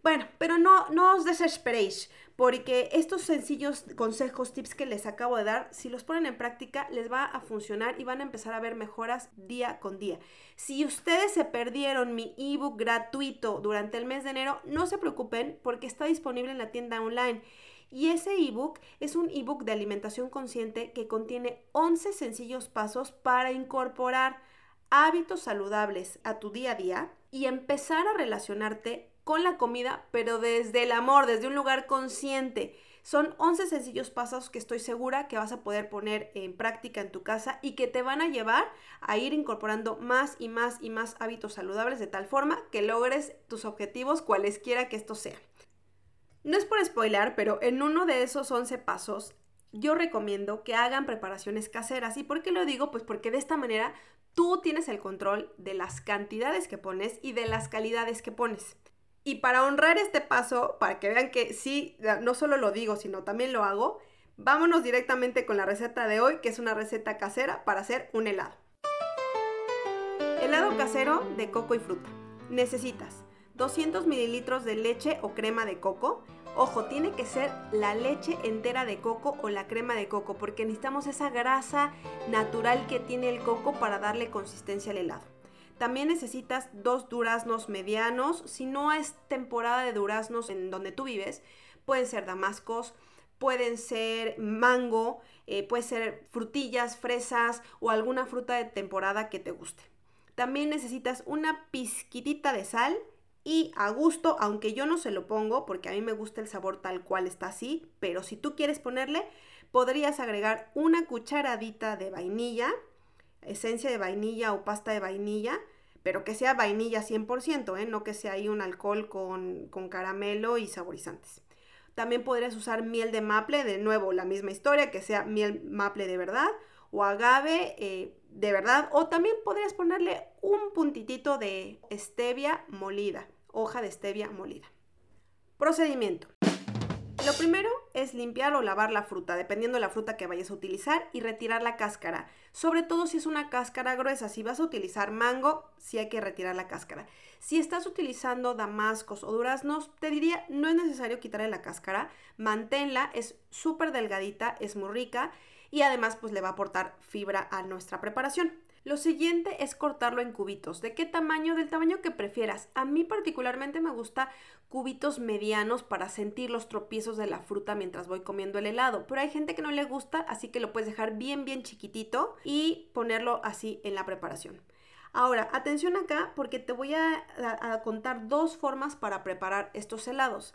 Bueno, pero no, no os desesperéis, porque estos sencillos consejos, tips que les acabo de dar, si los ponen en práctica, les va a funcionar y van a empezar a ver mejoras día con día. Si ustedes se perdieron mi ebook gratuito durante el mes de enero, no se preocupen porque está disponible en la tienda online. Y ese ebook es un ebook de alimentación consciente que contiene 11 sencillos pasos para incorporar hábitos saludables a tu día a día y empezar a relacionarte con la comida, pero desde el amor, desde un lugar consciente. Son 11 sencillos pasos que estoy segura que vas a poder poner en práctica en tu casa y que te van a llevar a ir incorporando más y más y más hábitos saludables de tal forma que logres tus objetivos cualesquiera que estos sean. No es por spoiler, pero en uno de esos 11 pasos yo recomiendo que hagan preparaciones caseras. ¿Y por qué lo digo? Pues porque de esta manera tú tienes el control de las cantidades que pones y de las calidades que pones. Y para honrar este paso, para que vean que sí, no solo lo digo, sino también lo hago, vámonos directamente con la receta de hoy, que es una receta casera para hacer un helado. Helado casero de coco y fruta. Necesitas 200 mililitros de leche o crema de coco. Ojo, tiene que ser la leche entera de coco o la crema de coco, porque necesitamos esa grasa natural que tiene el coco para darle consistencia al helado. También necesitas dos duraznos medianos. Si no es temporada de duraznos en donde tú vives, pueden ser damascos, pueden ser mango, eh, puede ser frutillas, fresas o alguna fruta de temporada que te guste. También necesitas una pizquitita de sal y a gusto, aunque yo no se lo pongo porque a mí me gusta el sabor tal cual está así, pero si tú quieres ponerle, podrías agregar una cucharadita de vainilla esencia de vainilla o pasta de vainilla, pero que sea vainilla 100%, ¿eh? no que sea ahí un alcohol con, caramelo y saborizantes. También podrías usar miel de maple, de nuevo la misma historia, que sea miel maple de verdad o agave eh, de verdad. O también podrías ponerle un puntitito de stevia molida, hoja de stevia molida. Procedimiento. Lo primero es limpiar o lavar la fruta, dependiendo de la fruta que vayas a utilizar, y retirar la cáscara. Sobre todo si es una cáscara gruesa. Si vas a utilizar mango, sí hay que retirar la cáscara. Si estás utilizando damascos o duraznos, te diría no es necesario quitarle la cáscara. Manténla, es súper delgadita, es muy rica y además pues le va a aportar fibra a nuestra preparación. Lo siguiente es cortarlo en cubitos. ¿De qué tamaño? Del tamaño que prefieras. A mí particularmente me gusta cubitos medianos para sentir los tropiezos de la fruta mientras voy comiendo el helado. Pero hay gente que no le gusta, así que lo puedes dejar bien, bien chiquitito y ponerlo así en la preparación. Ahora, atención acá porque te voy a, contar dos formas para preparar estos helados.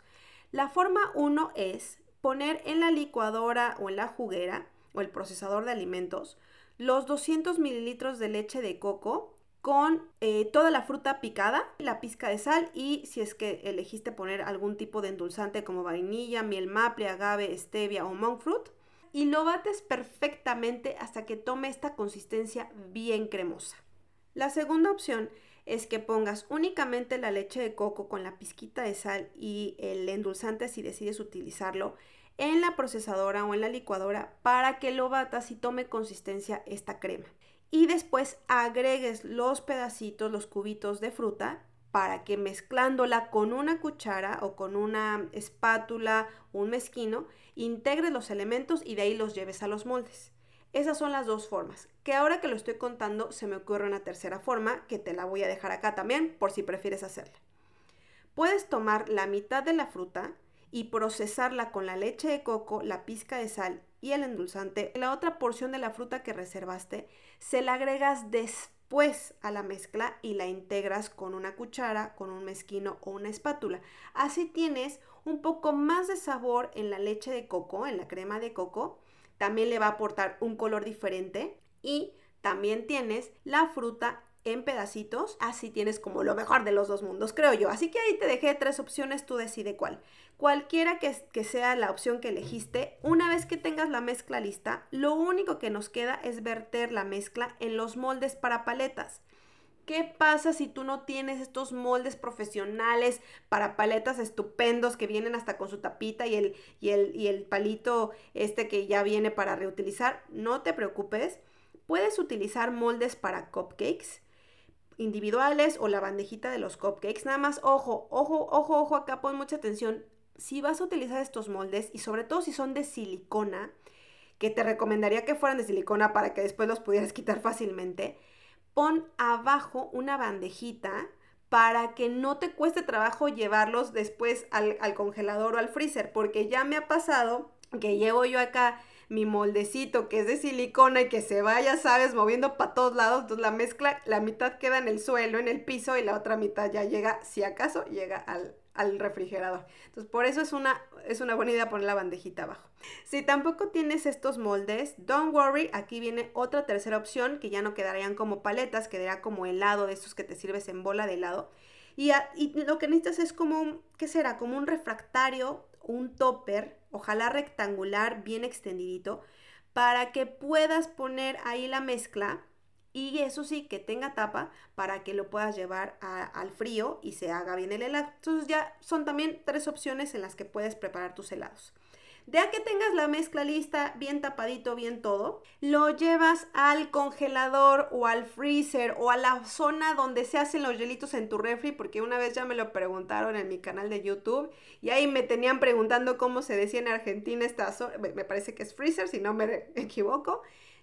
La forma 1 es poner en la licuadora o en la juguera o el procesador de alimentos los 200 mililitros de leche de coco con eh, toda la fruta picada, la pizca de sal y si es que elegiste poner algún tipo de endulzante como vainilla, miel maple, agave, stevia o monk fruit y lo bates perfectamente hasta que tome esta consistencia bien cremosa. La segunda opción es que pongas únicamente la leche de coco con la pizquita de sal y el endulzante si decides utilizarlo en la procesadora o en la licuadora para que lo batas y tome consistencia esta crema. Y después agregues los pedacitos, los cubitos de fruta para que mezclándola con una cuchara o con una espátula un mezquino, integres los elementos y de ahí los lleves a los moldes. Esas son las dos formas, que ahora que lo estoy contando se me ocurre una tercera forma que te la voy a dejar acá también por si prefieres hacerla. Puedes tomar la mitad de la fruta y procesarla con la leche de coco, la pizca de sal y el endulzante. La otra porción de la fruta que reservaste se la agregas después a la mezcla y la integras con una cuchara, con un mezquino o una espátula. Así tienes un poco más de sabor en la leche de coco, en la crema de coco. También le va a aportar un color diferente y también tienes la fruta en pedacitos, así tienes como lo mejor de los dos mundos, creo yo. Así que ahí te dejé tres opciones, tú decide cuál. Cualquiera que, que, sea la opción que elegiste, una vez que tengas la mezcla lista, lo único que nos queda es verter la mezcla en los moldes para paletas. ¿Qué pasa si tú no tienes estos moldes profesionales para paletas estupendos que vienen hasta con su tapita y el, y el, y el palito este que ya viene para reutilizar? No te preocupes. Puedes utilizar moldes para cupcakes individuales o la bandejita de los cupcakes. Nada más, ojo, ojo, ojo, ojo, acá pon mucha atención. Si vas a utilizar estos moldes y sobre todo si son de silicona, que te recomendaría que fueran de silicona para que después los pudieras quitar fácilmente, pon abajo una bandejita para que no te cueste trabajo llevarlos después al, al congelador o al freezer, porque ya me ha pasado que llevo yo acá mi moldecito que es de silicona y que se vaya, sabes, moviendo para todos lados. Entonces la mezcla, la mitad queda en el suelo, en el piso y la otra mitad ya llega, si acaso, llega al, al refrigerador. Entonces, por eso es una, es una buena idea poner la bandejita abajo. Si tampoco tienes estos moldes, don't worry, aquí viene otra tercera opción que ya no quedarían como paletas, quedaría como helado de estos que te sirves en bola de helado. Y, y lo que necesitas es como, ¿qué será? Como un refractario, un topper ojalá rectangular, bien extendidito, para que puedas poner ahí la mezcla y eso sí, que tenga tapa para que lo puedas llevar al frío y se haga bien el helado. Entonces ya son también tres opciones en las que puedes preparar tus helados. Ya que tengas la mezcla lista, bien tapadito, bien todo, lo llevas al congelador o al freezer o a la zona donde se hacen los hielitos en tu refri, porque una vez ya me lo preguntaron en mi canal de YouTube y ahí me tenían preguntando cómo se decía en Argentina esta zona, me parece que es freezer, si no me equivoco.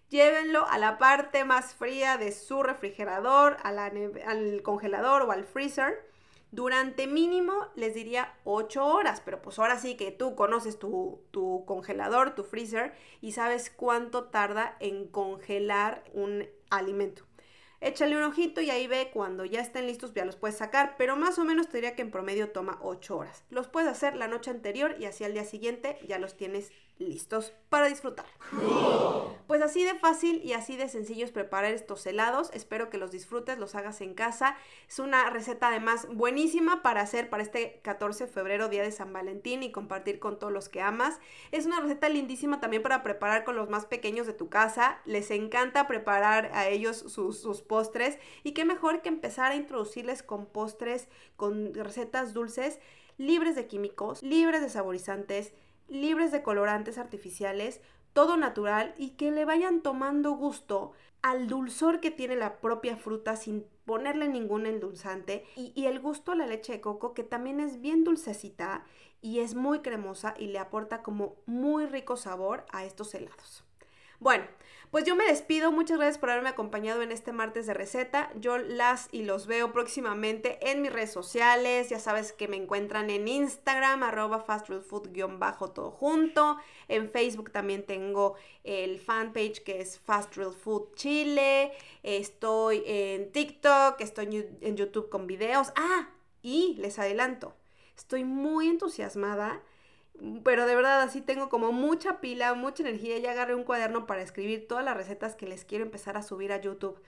Llévenlo a la parte más fría de su refrigerador, al congelador o al freezer durante mínimo les diría 8 horas, pero pues ahora sí que tú conoces tu, tu, congelador, tu freezer y sabes cuánto tarda en congelar un alimento. Échale un ojito y ahí ve cuando ya estén listos ya los puedes sacar, pero más o menos te diría que en promedio toma 8 horas. Los puedes hacer la noche anterior y así al día siguiente ya los tienes listos para disfrutar. Pues así de fácil y así de sencillo es preparar estos helados. Espero que los disfrutes, los hagas en casa. Es una receta además buenísima para hacer para este 14 de febrero, día de San Valentín y compartir con todos los que amas. Es una receta lindísima también para preparar con los más pequeños de tu casa. Les encanta preparar a ellos sus, sus postres y qué mejor que empezar a introducirles con postres, con recetas dulces libres de químicos, libres de saborizantes, libres de colorantes artificiales, todo natural y que le vayan tomando gusto al dulzor que tiene la propia fruta sin ponerle ningún endulzante y, el gusto a la leche de coco que también es bien dulcecita y es muy cremosa y le aporta como muy rico sabor a estos helados. Bueno, pues yo me despido. Muchas gracias por haberme acompañado en este martes de receta. Yo las y los veo próximamente en mis redes sociales. Ya sabes que me encuentran en Instagram, arroba bajo todo junto. En Facebook también tengo el fanpage que es Fast Food Chile. Estoy en TikTok, estoy en YouTube con videos. Ah, y les adelanto, estoy muy entusiasmada pero de verdad así tengo como mucha pila, mucha energía. Ya agarré un cuaderno para escribir todas las recetas que les quiero empezar a subir a YouTube.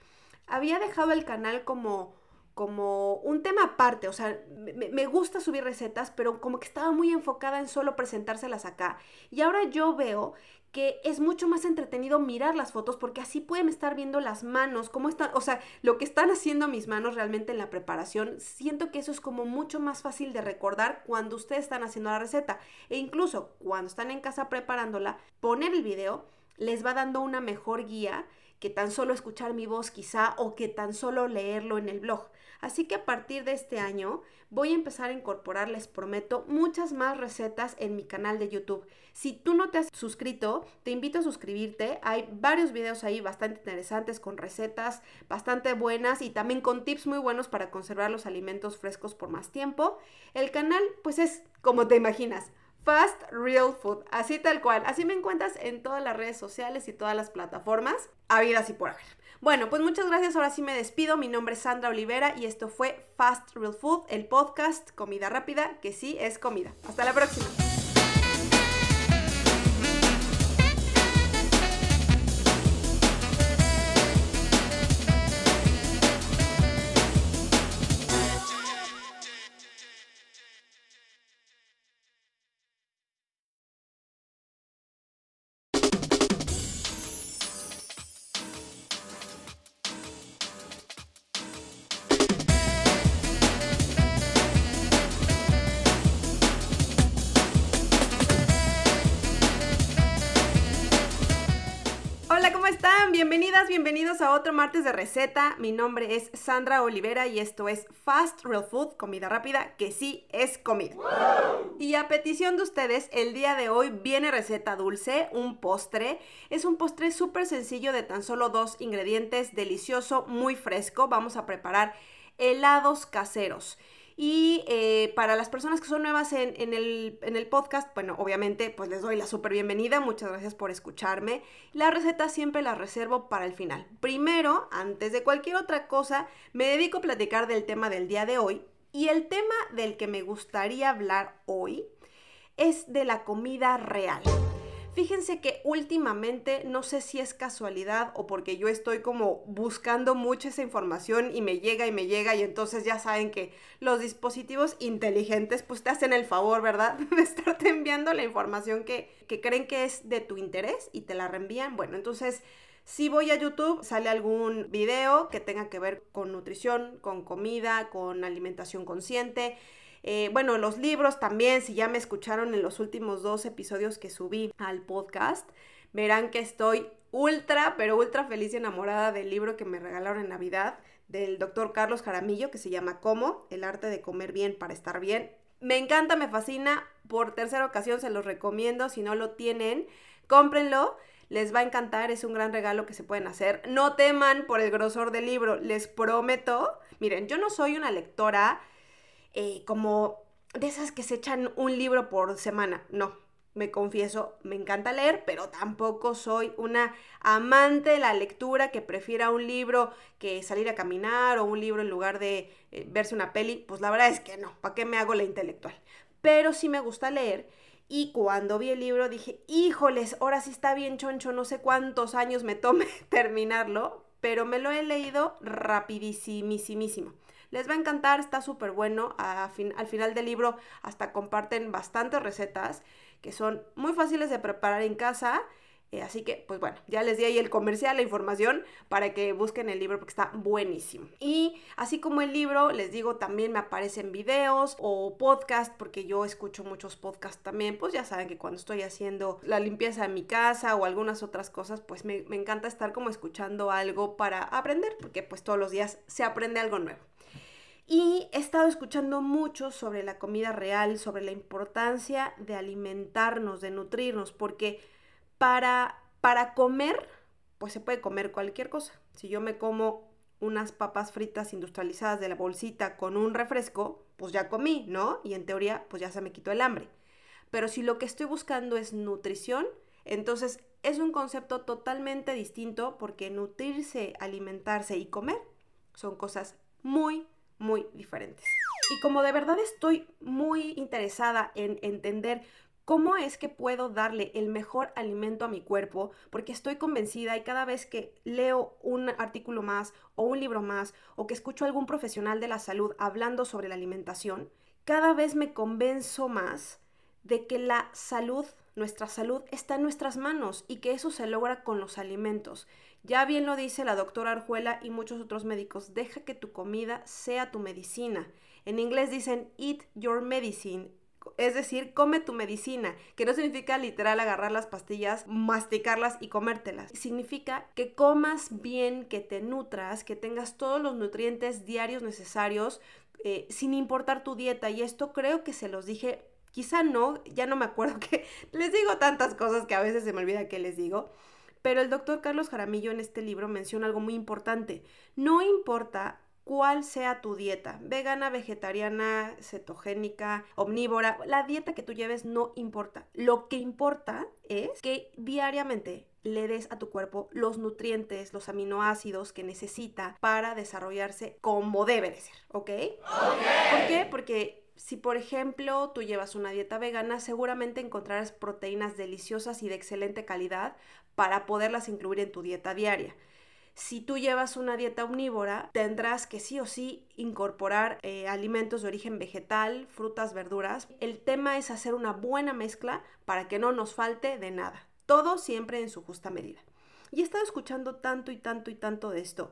Había dejado el canal como como un tema aparte, o sea, me, me, gusta subir recetas, pero como que estaba muy enfocada en solo presentárselas acá. Y ahora yo veo que es mucho más entretenido mirar las fotos porque así pueden estar viendo las manos, cómo están, o sea, lo que están haciendo mis manos realmente en la preparación. Siento que eso es como mucho más fácil de recordar cuando ustedes están haciendo la receta. E incluso cuando están en casa preparándola, poner el video les va dando una mejor guía que tan solo escuchar mi voz quizá o que tan solo leerlo en el blog. Así que a partir de este año voy a empezar a incorporar, les prometo, muchas más recetas en mi canal de YouTube. Si tú no te has suscrito, te invito a suscribirte. Hay varios videos ahí bastante interesantes con recetas bastante buenas y también con tips muy buenos para conservar los alimentos frescos por más tiempo. El canal pues es como te imaginas Fast Real Food, así tal cual. Así me encuentras en todas las redes sociales y todas las plataformas, habidas y por haber. Bueno, pues muchas gracias. Ahora sí me despido. Mi nombre es Sandra Olivera y esto fue Fast Real Food, el podcast Comida Rápida, que sí es comida. Hasta la próxima. Bienvenidos a otro martes de receta. Mi nombre es Sandra Olivera y esto es Fast Real Food, comida rápida, que sí es comida. Y a petición de ustedes, el día de hoy viene receta dulce, un postre. Es un postre súper sencillo de tan solo dos ingredientes, delicioso, muy fresco. Vamos a preparar helados caseros. Y eh, para las personas que son nuevas en, el, podcast, bueno, obviamente pues les doy la súper bienvenida, muchas gracias por escucharme. La receta siempre la reservo para el final. Primero, antes de cualquier otra cosa, me dedico a platicar del tema del día de hoy. Y el tema del que me gustaría hablar hoy es de la comida real. Fíjense que últimamente, no sé si es casualidad o porque yo estoy como buscando mucho esa información y me llega y me llega y entonces ya saben que los dispositivos inteligentes pues te hacen el favor, ¿verdad? De estarte enviando la información que, que creen que es de tu interés y te la reenvían. Bueno, entonces... Si voy a YouTube, sale algún video que tenga que ver con nutrición, con comida, con alimentación consciente. Eh, bueno, los libros también, si ya me escucharon en los últimos dos episodios que subí al podcast, verán que estoy ultra, pero ultra feliz y enamorada del libro que me regalaron en Navidad del doctor Carlos Jaramillo, que se llama Cómo, el arte de comer bien para estar bien. Me encanta, me fascina. Por tercera ocasión se los recomiendo. Si no lo tienen, cómprenlo. Les va a encantar, es un gran regalo que se pueden hacer. No teman por el grosor del libro, les prometo. Miren, yo no soy una lectora eh, como de esas que se echan un libro por semana. No, me confieso, me encanta leer, pero tampoco soy una amante de la lectura que prefiera un libro que salir a caminar o un libro en lugar de eh, verse una peli. Pues la verdad es que no, ¿para qué me hago la intelectual? Pero sí me gusta leer. Y cuando vi el libro dije, híjoles, ahora sí está bien choncho, no sé cuántos años me tome terminarlo, pero me lo he leído rapidísimísimo. Les va a encantar, está súper bueno. al final del libro hasta comparten bastantes recetas que son muy fáciles de preparar en casa. Eh, así que, pues bueno, ya les di ahí el comercial, la información para que busquen el libro porque está buenísimo. Y así como el libro, les digo, también me aparecen videos o podcast porque yo escucho muchos podcasts también. Pues ya saben que cuando estoy haciendo la limpieza de mi casa o algunas otras cosas, pues me, me encanta estar como escuchando algo para aprender porque pues todos los días se aprende algo nuevo. Y he estado escuchando mucho sobre la comida real, sobre la importancia de alimentarnos, de nutrirnos, porque para, para comer, pues se puede comer cualquier cosa. Si yo me como unas papas fritas industrializadas de la bolsita con un refresco, pues ya comí, ¿no? Y en teoría, pues ya se me quitó el hambre. Pero si lo que estoy buscando es nutrición, entonces es un concepto totalmente distinto porque nutrirse, alimentarse y comer son cosas muy, muy diferentes. Y como de verdad estoy muy interesada en entender cómo es que puedo darle el mejor alimento a mi cuerpo, porque estoy convencida y cada vez que leo un artículo más o un libro más o que escucho a algún profesional de la salud hablando sobre la alimentación, cada vez me convenzo más de que la salud, nuestra salud, está en nuestras manos y que eso se logra con los alimentos. Ya bien lo dice la doctora Arjuela y muchos otros médicos, deja que tu comida sea tu medicina. En inglés dicen eat your medicine, es decir, come tu medicina, que no significa literal agarrar las pastillas, masticarlas y comértelas. Significa que comas bien, que te nutras, que tengas todos los nutrientes diarios necesarios, eh, sin importar tu dieta. Y esto creo que se los dije, quizá no, ya no me acuerdo que les digo tantas cosas que a veces se me olvida que les digo. Pero el doctor Carlos Jaramillo en este libro menciona algo muy importante. No importa cuál sea tu dieta, vegana, vegetariana, cetogénica, omnívora, la dieta que tú lleves no importa. Lo que importa es que diariamente le des a tu cuerpo los nutrientes, los aminoácidos que necesita para desarrollarse como debe de ser, ¿ok? ¿Por qué? Porque si por ejemplo tú llevas una dieta vegana, seguramente encontrarás proteínas deliciosas y de excelente calidad para poderlas incluir en tu dieta diaria. Si tú llevas una dieta omnívora, tendrás que sí o sí incorporar eh, alimentos de origen vegetal, frutas, verduras. El tema es hacer una buena mezcla para que no nos falte de nada. Todo siempre en su justa medida. Y he estado escuchando tanto y tanto y tanto de esto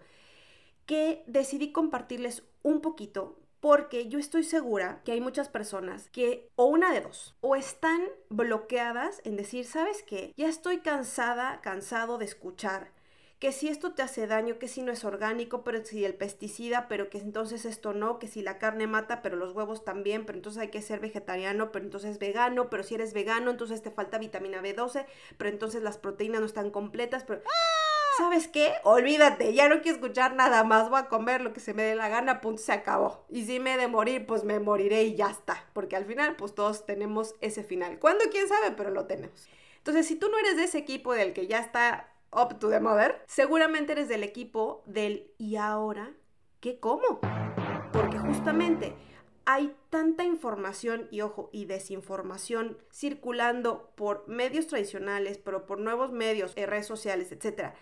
que decidí compartirles un poquito porque yo estoy segura que hay muchas personas que o una de dos, o están bloqueadas en decir, ¿sabes qué? Ya estoy cansada, cansado de escuchar que si esto te hace daño, que si no es orgánico, pero si el pesticida, pero que entonces esto no, que si la carne mata, pero los huevos también, pero entonces hay que ser vegetariano, pero entonces vegano, pero si eres vegano, entonces te falta vitamina B12, pero entonces las proteínas no están completas, pero... ¿Sabes qué? Olvídate, ya no quiero escuchar nada más, voy a comer lo que se me dé la gana, punto, se acabó. Y si me he de morir, pues me moriré y ya está, porque al final, pues todos tenemos ese final. ¿Cuándo? ¿Quién sabe? Pero lo tenemos. Entonces, si tú no eres de ese equipo del que ya está up to the mother, seguramente eres del equipo del ¿y ahora qué como? Porque justamente hay tanta información y ojo y desinformación circulando por medios tradicionales, pero por nuevos medios, eh, redes sociales, etcétera,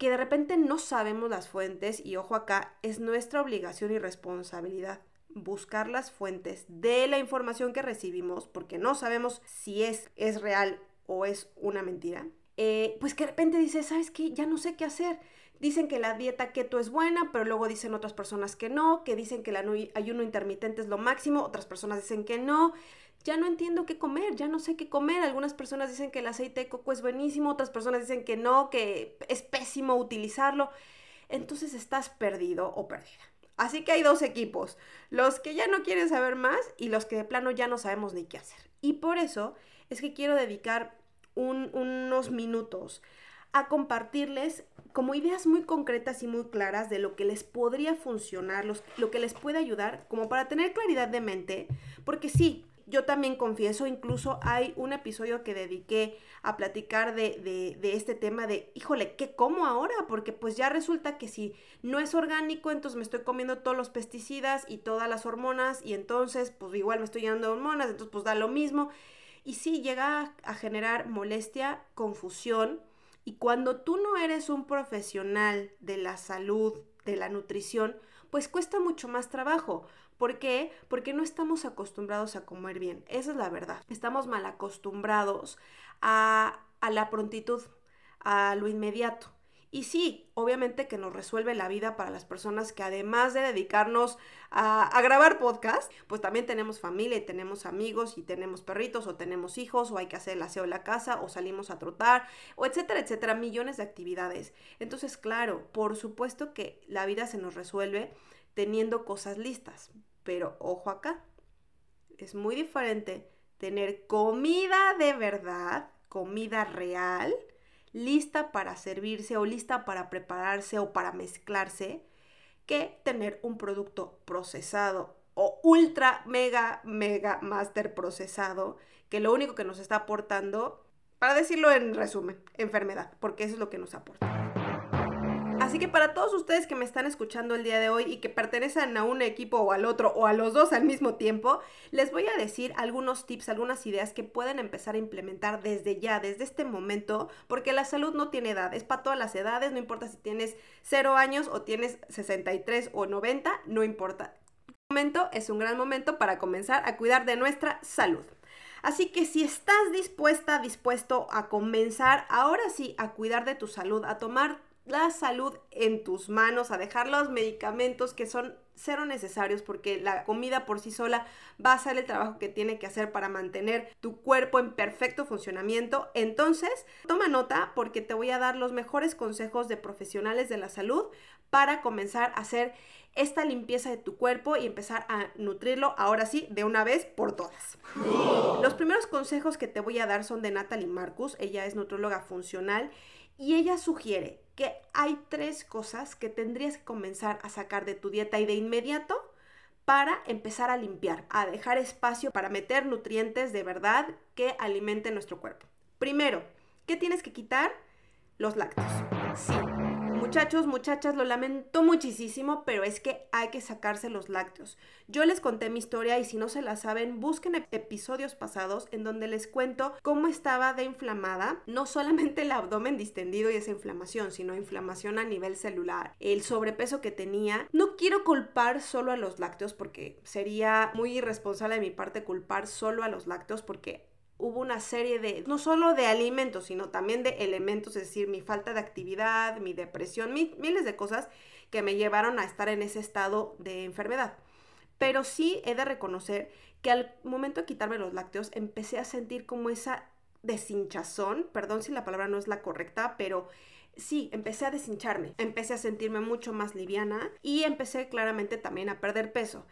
que de repente no sabemos las fuentes y ojo acá, es nuestra obligación y responsabilidad buscar las fuentes de la información que recibimos porque no sabemos si es, es real o es una mentira. Eh, pues que de repente dice, ¿sabes qué? Ya no sé qué hacer. Dicen que la dieta keto es buena, pero luego dicen otras personas que no, que dicen que el ayuno intermitente es lo máximo, otras personas dicen que no. Ya no entiendo qué comer, ya no sé qué comer. Algunas personas dicen que el aceite de coco es buenísimo, otras personas dicen que no, que es pésimo utilizarlo. Entonces estás perdido o perdida. Así que hay dos equipos, los que ya no quieren saber más y los que de plano ya no sabemos ni qué hacer. Y por eso es que quiero dedicar unos minutos a compartirles como ideas muy concretas y muy claras de lo que les podría funcionar, lo que les puede ayudar, como para tener claridad de mente, porque sí, yo también confieso, incluso hay un episodio que dediqué a platicar de, de, este tema de, híjole, ¿qué como ahora? Porque pues ya resulta que si no es orgánico, entonces me estoy comiendo todos los pesticidas y todas las hormonas y entonces pues igual me estoy llenando de hormonas, entonces pues da lo mismo. Y sí, llega a generar molestia, confusión. Y cuando tú no eres un profesional de la salud, de la nutrición, pues cuesta mucho más trabajo. ¿Por qué? Porque no estamos acostumbrados a comer bien. Esa es la verdad. Estamos mal acostumbrados a, a la prontitud, a lo inmediato. Y sí, obviamente que nos resuelve la vida para las personas que además de dedicarnos a, grabar podcast, pues también tenemos familia y tenemos amigos y tenemos perritos o tenemos hijos o hay que hacer el aseo de la casa o salimos a trotar o etcétera, etcétera, millones de actividades. Entonces, claro, por supuesto que la vida se nos resuelve teniendo cosas listas, pero ojo acá, es muy diferente tener comida de verdad, comida real, lista para servirse o lista para prepararse o para mezclarse que tener un producto procesado o ultra, mega, mega, master procesado que lo único que nos está aportando, para decirlo en resumen, enfermedad, porque eso es lo que nos aporta. Así que para todos ustedes que me están escuchando el día de hoy y que pertenecen a un equipo o al otro o a los dos al mismo tiempo, les voy a decir algunos tips, algunas ideas que pueden empezar a implementar desde ya, desde este momento, porque la salud no tiene edad, es para todas las edades, no importa si tienes 0 años o tienes 63 o 90, no importa. Este momento es un gran momento para comenzar a cuidar de nuestra salud. Así que si estás dispuesta, dispuesto a comenzar ahora sí a cuidar de tu salud, a tomar la salud en tus manos, a dejar los medicamentos que son cero necesarios porque la comida por sí sola va a hacer el trabajo que tiene que hacer para mantener tu cuerpo en perfecto funcionamiento. Entonces, toma nota porque te voy a dar los mejores consejos de profesionales de la salud para comenzar a hacer esta limpieza de tu cuerpo y empezar a nutrirlo ahora sí de una vez por todas. Los primeros consejos que te voy a dar son de Natalie Marcus, ella es nutróloga funcional y ella sugiere que hay tres cosas que tendrías que comenzar a sacar de tu dieta y de inmediato para empezar a limpiar, a dejar espacio para meter nutrientes de verdad que alimenten nuestro cuerpo. Primero, ¿qué tienes que quitar? Los lácteos. Sí, Muchachos, muchachas, lo lamento muchísimo, pero es que hay que sacarse los lácteos. Yo les conté mi historia y si no se la saben, busquen episodios pasados en donde les cuento cómo estaba de inflamada, no solamente el abdomen distendido y esa inflamación, sino inflamación a nivel celular, el sobrepeso que tenía. No quiero culpar solo a los lácteos porque sería muy irresponsable de mi parte culpar solo a los lácteos porque hubo una serie de, no solo de alimentos, sino también de elementos, es decir, mi falta de actividad, mi depresión, miles de cosas que me llevaron a estar en ese estado de enfermedad. Pero sí he de reconocer que al momento de quitarme los lácteos empecé a sentir como esa deshinchazón, perdón si la palabra no es la correcta, pero sí, empecé a deshincharme, empecé a sentirme mucho más liviana y empecé claramente también a perder peso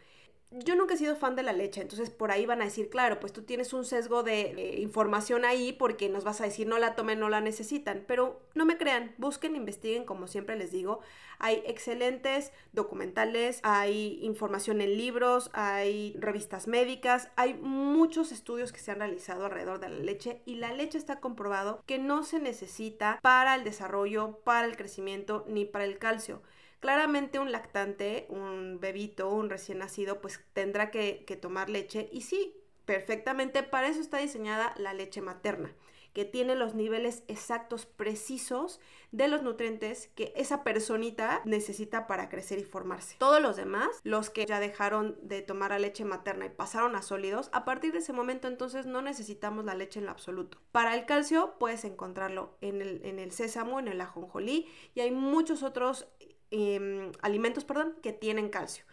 yo nunca he sido fan de la leche, entonces por ahí van a decir, claro, pues tú tienes un sesgo de, información ahí porque nos vas a decir no la tomen, no la necesitan, pero no me crean, busquen, investiguen, como siempre les digo, hay excelentes documentales, hay información en libros, hay revistas médicas, hay muchos estudios que se han realizado alrededor de la leche y la leche está comprobado que no se necesita para el desarrollo, para el crecimiento ni para el calcio. Claramente un lactante, un bebito, un recién nacido, pues tendrá que, tomar leche y sí, perfectamente para eso está diseñada la leche materna que tiene los niveles exactos, precisos de los nutrientes que esa personita necesita para crecer y formarse. Todos los demás, los que ya dejaron de tomar la leche materna y pasaron a sólidos, a partir de ese momento entonces no necesitamos la leche en lo absoluto. Para el calcio puedes encontrarlo en el, en el sésamo, en el ajonjolí y hay muchos otros Em, alimentos perdón, que tienen calcio.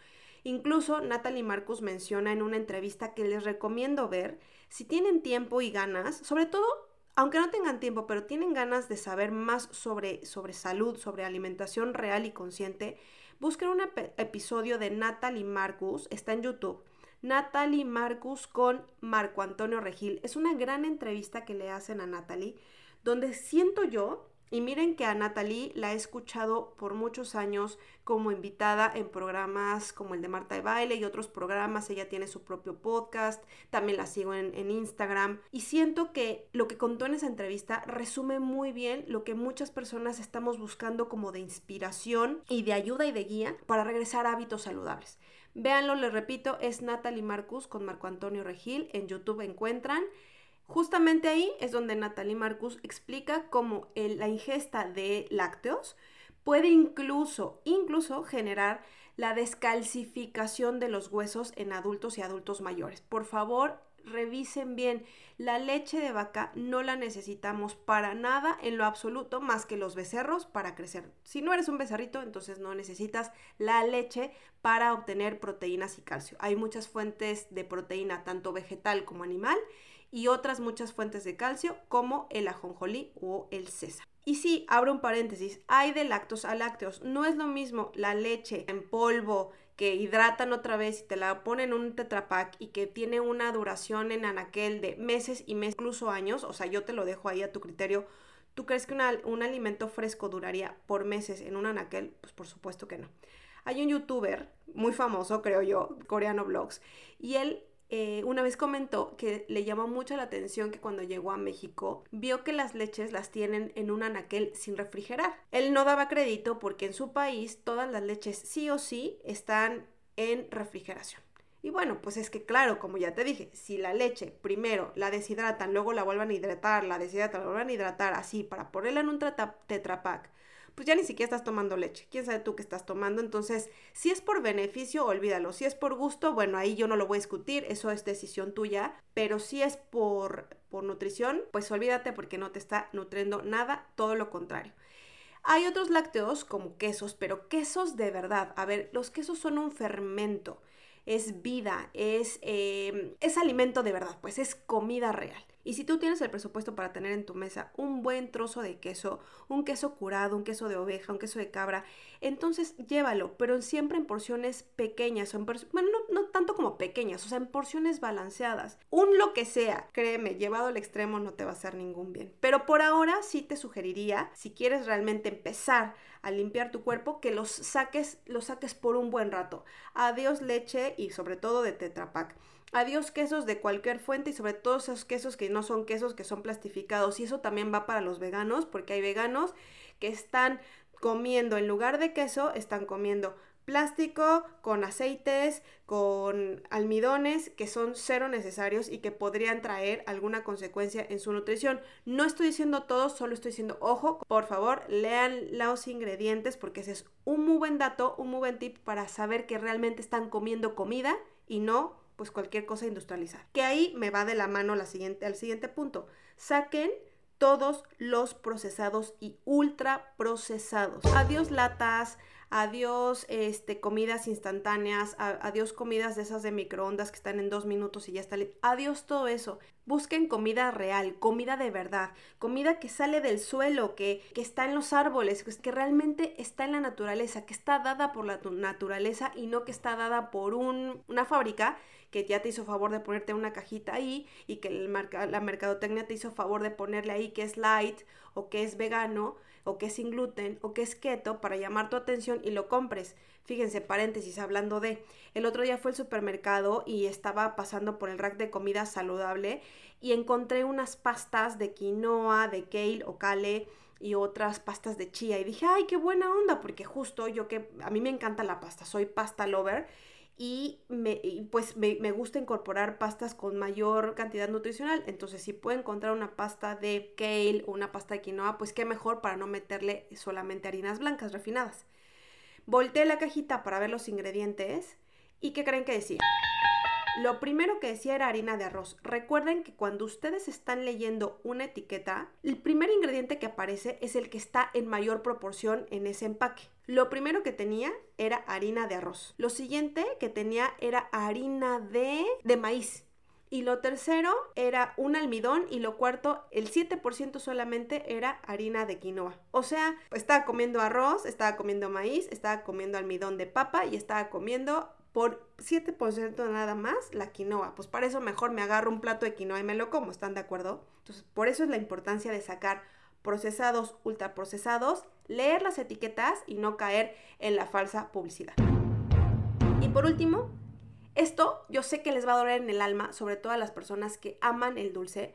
Incluso Natalie Marcus menciona en una entrevista que les recomiendo ver si tienen tiempo y ganas, sobre todo aunque no tengan tiempo, pero tienen ganas de saber más sobre, sobre salud, sobre alimentación real y consciente, busquen un episodio de Natalie Marcus, está en YouTube. Natalie Marcus con Marco Antonio Regil. Es una gran entrevista que le hacen a Natalie, donde siento yo y miren que a Natalie la he escuchado por muchos años como invitada en programas como el de Marta de Baile y otros programas. Ella tiene su propio podcast, también la sigo en, en, Instagram. Y siento que lo que contó en esa entrevista resume muy bien lo que muchas personas estamos buscando como de inspiración y de ayuda y de guía para regresar a hábitos saludables. Véanlo, les repito, es Natalie Marcus con Marco Antonio Regil. En YouTube encuentran. Justamente ahí es donde Natalie Marcus explica cómo la ingesta de lácteos puede incluso, incluso generar la descalcificación de los huesos en adultos y adultos mayores. Por favor, revisen bien. La leche de vaca no la necesitamos para nada en lo absoluto más que los becerros para crecer. Si no eres un becerrito, entonces no necesitas la leche para obtener proteínas y calcio. Hay muchas fuentes de proteína, tanto vegetal como animal, y otras muchas fuentes de calcio como el ajonjolí o el sésamo. Y sí, abro un paréntesis, hay de lactos a lácteos. No es lo mismo la leche en polvo que hidratan otra vez y te la ponen en un tetrapack y que tiene una duración en anaquel de meses y meses, incluso años. O sea, yo te lo dejo ahí a tu criterio. ¿Tú crees que un alimento fresco duraría por meses en un anaquel? Pues por supuesto que no. Hay un youtuber muy famoso, creo yo, coreano blogs, y él eh, una vez comentó que le llamó mucho la atención que cuando llegó a México vio que las leches las tienen en un anaquel sin refrigerar. Él no daba crédito porque en su país todas las leches sí o sí están en refrigeración. Y bueno, pues es que claro, como ya te dije, si la leche primero la deshidratan, luego la vuelvan a hidratar, la deshidratan, la vuelvan a hidratar así para ponerla en un tetrapack pues ya ni siquiera estás tomando leche. ¿Quién sabe tú qué estás tomando? Entonces, si es por beneficio, olvídalo. Si es por gusto, bueno, ahí yo no lo voy a discutir, eso es decisión tuya. Pero si es por, por nutrición, pues olvídate porque no te está nutriendo nada, todo lo contrario. Hay otros lácteos como quesos, pero quesos de verdad. A ver, los quesos son un fermento, es vida, es, eh, es alimento de verdad, pues es comida real. Y si tú tienes el presupuesto para tener en tu mesa un buen trozo de queso, un queso curado, un queso de oveja, un queso de cabra, entonces llévalo, pero siempre en porciones pequeñas, o en bueno, no, no tanto como pequeñas, o sea, en porciones balanceadas. Un lo que sea, créeme, llevado al extremo no te va a hacer ningún bien. Pero por ahora sí te sugeriría, si quieres realmente empezar a limpiar tu cuerpo, que los saques, los saques por un buen rato. Adiós leche y sobre todo de Tetra Pak. Adiós quesos de cualquier fuente y sobre todo esos quesos que no son quesos que son plastificados. Y eso también va para los veganos porque hay veganos que están comiendo en lugar de queso, están comiendo plástico, con aceites, con almidones que son cero necesarios y que podrían traer alguna consecuencia en su nutrición. No estoy diciendo todo, solo estoy diciendo, ojo, por favor, lean los ingredientes porque ese es un muy buen dato, un muy buen tip para saber que realmente están comiendo comida y no pues cualquier cosa industrializada. Que ahí me va de la mano la siguiente, al siguiente punto. Saquen todos los procesados y ultra procesados. Adiós latas, adiós este, comidas instantáneas, adiós comidas de esas de microondas que están en dos minutos y ya está. Adiós todo eso. Busquen comida real, comida de verdad, comida que sale del suelo, que, que está en los árboles, que realmente está en la naturaleza, que está dada por la naturaleza y no que está dada por un, una fábrica que ya te hizo favor de ponerte una cajita ahí y que el la mercadotecnia te hizo favor de ponerle ahí que es light o que es vegano o que es sin gluten o que es keto para llamar tu atención y lo compres. Fíjense, paréntesis, hablando de, el otro día fue al supermercado y estaba pasando por el rack de comida saludable y encontré unas pastas de quinoa, de kale o kale y otras pastas de chía y dije, ay, qué buena onda, porque justo yo que, a mí me encanta la pasta, soy pasta lover y, me, pues me, gusta incorporar pastas con mayor cantidad nutricional. Entonces, si puedo encontrar una pasta de kale o una pasta de quinoa, pues qué mejor para no meterle solamente harinas blancas refinadas. Volteé la cajita para ver los ingredientes y ¿qué creen que decía? Lo primero que decía era harina de arroz. Recuerden que cuando ustedes están leyendo una etiqueta, el primer ingrediente que aparece es el que está en mayor proporción en ese empaque. Lo primero que tenía era harina de arroz. Lo siguiente que tenía era harina de, de maíz. Y lo tercero era un almidón y lo cuarto, el 7% solamente era harina de quinoa. O sea, estaba comiendo arroz, estaba comiendo maíz, estaba comiendo almidón de papa y estaba comiendo por 7% nada más la quinoa. Pues para eso mejor me agarro un plato de quinoa y me lo como, ¿están de acuerdo? Entonces, por eso es la importancia de sacar procesados, ultraprocesados, leer las etiquetas y no caer en la falsa publicidad. Y por último, esto yo sé que les va a doler en el alma, sobre todo a las personas que aman el dulce,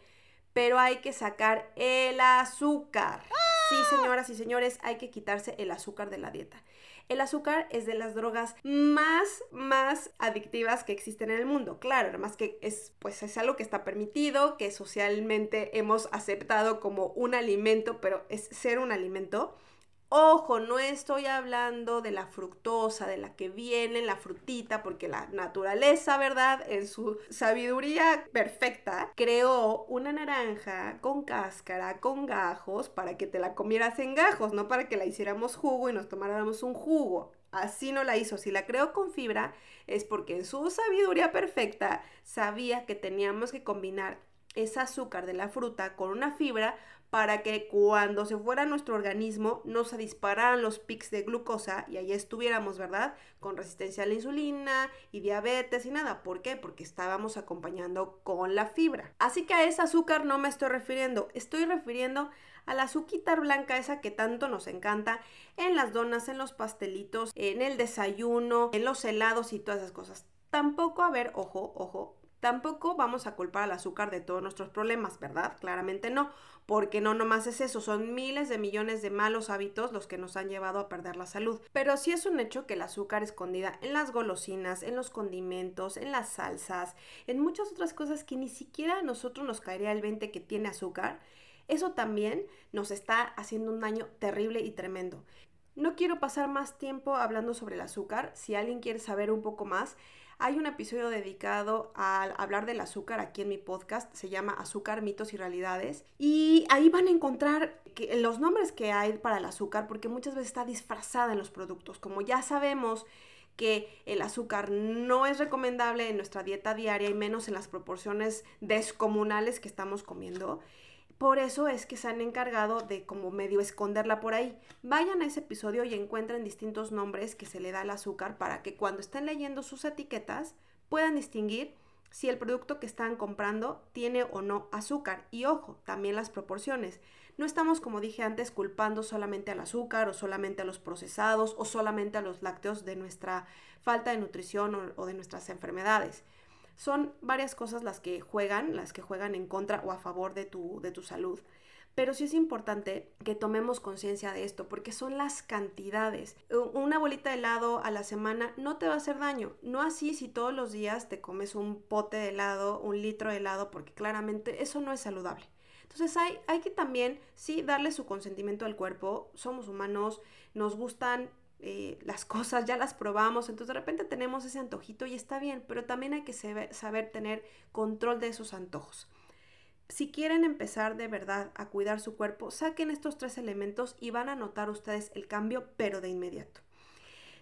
pero hay que sacar el azúcar. Sí, señoras y señores, hay que quitarse el azúcar de la dieta. El azúcar es de las drogas más, más adictivas que existen en el mundo. Claro, además que es, pues es algo que está permitido, que socialmente hemos aceptado como un alimento, pero es ser un alimento. Ojo, no estoy hablando de la fructosa, de la que viene en la frutita, porque la naturaleza, ¿verdad? En su sabiduría perfecta, creó una naranja con cáscara, con gajos, para que te la comieras en gajos, no para que la hiciéramos jugo y nos tomáramos un jugo. Así no la hizo. Si la creó con fibra, es porque en su sabiduría perfecta sabía que teníamos que combinar ese azúcar de la fruta con una fibra para que cuando se fuera nuestro organismo no se dispararan los pics de glucosa y ahí estuviéramos, ¿verdad? Con resistencia a la insulina y diabetes y nada. ¿Por qué? Porque estábamos acompañando con la fibra. Así que a ese azúcar no me estoy refiriendo, estoy refiriendo a la azúcar blanca esa que tanto nos encanta en las donas, en los pastelitos, en el desayuno, en los helados y todas esas cosas. Tampoco, a ver, ojo, ojo, Tampoco vamos a culpar al azúcar de todos nuestros problemas, ¿verdad? Claramente no, porque no nomás es eso, son miles de millones de malos hábitos los que nos han llevado a perder la salud. Pero sí es un hecho que el azúcar escondida en las golosinas, en los condimentos, en las salsas, en muchas otras cosas que ni siquiera a nosotros nos caería el 20 que tiene azúcar, eso también nos está haciendo un daño terrible y tremendo. No quiero pasar más tiempo hablando sobre el azúcar. Si alguien quiere saber un poco más, Hay un episodio dedicado a hablar del azúcar aquí en mi podcast, se llama Azúcar, mitos y realidades. Y ahí van a encontrar los nombres que hay para el azúcar, porque muchas veces está disfrazada en los productos. Como ya sabemos que el azúcar no es recomendable en nuestra dieta diaria y menos en las proporciones descomunales que estamos comiendo. Por eso es que se han encargado de como medio esconderla por ahí. Vayan a ese episodio y encuentren distintos nombres que se le da al azúcar para que cuando estén leyendo sus etiquetas puedan distinguir si el producto que están comprando tiene o no azúcar. Y ojo, también las proporciones. No estamos, como dije antes, culpando solamente al azúcar o solamente a los procesados o solamente a los lácteos de nuestra falta de nutrición o, de nuestras enfermedades. Son varias cosas las que juegan, las que juegan en contra o a favor de tu, de tu salud. Pero sí es importante que tomemos conciencia de esto, porque son las cantidades. Una bolita de helado a la semana no te va a hacer daño. No así si todos los días te comes un pote de helado, un litro de helado, porque claramente eso no es saludable. Entonces hay, hay que también, sí, darle su consentimiento al cuerpo. Somos humanos, nos gustan eh, las cosas, ya las probamos, entonces de repente tenemos ese antojito y está bien, pero también hay que saber tener control de esos antojos. Si quieren empezar de verdad a cuidar su cuerpo, saquen estos tres elementos y van a notar ustedes el cambio, pero de inmediato.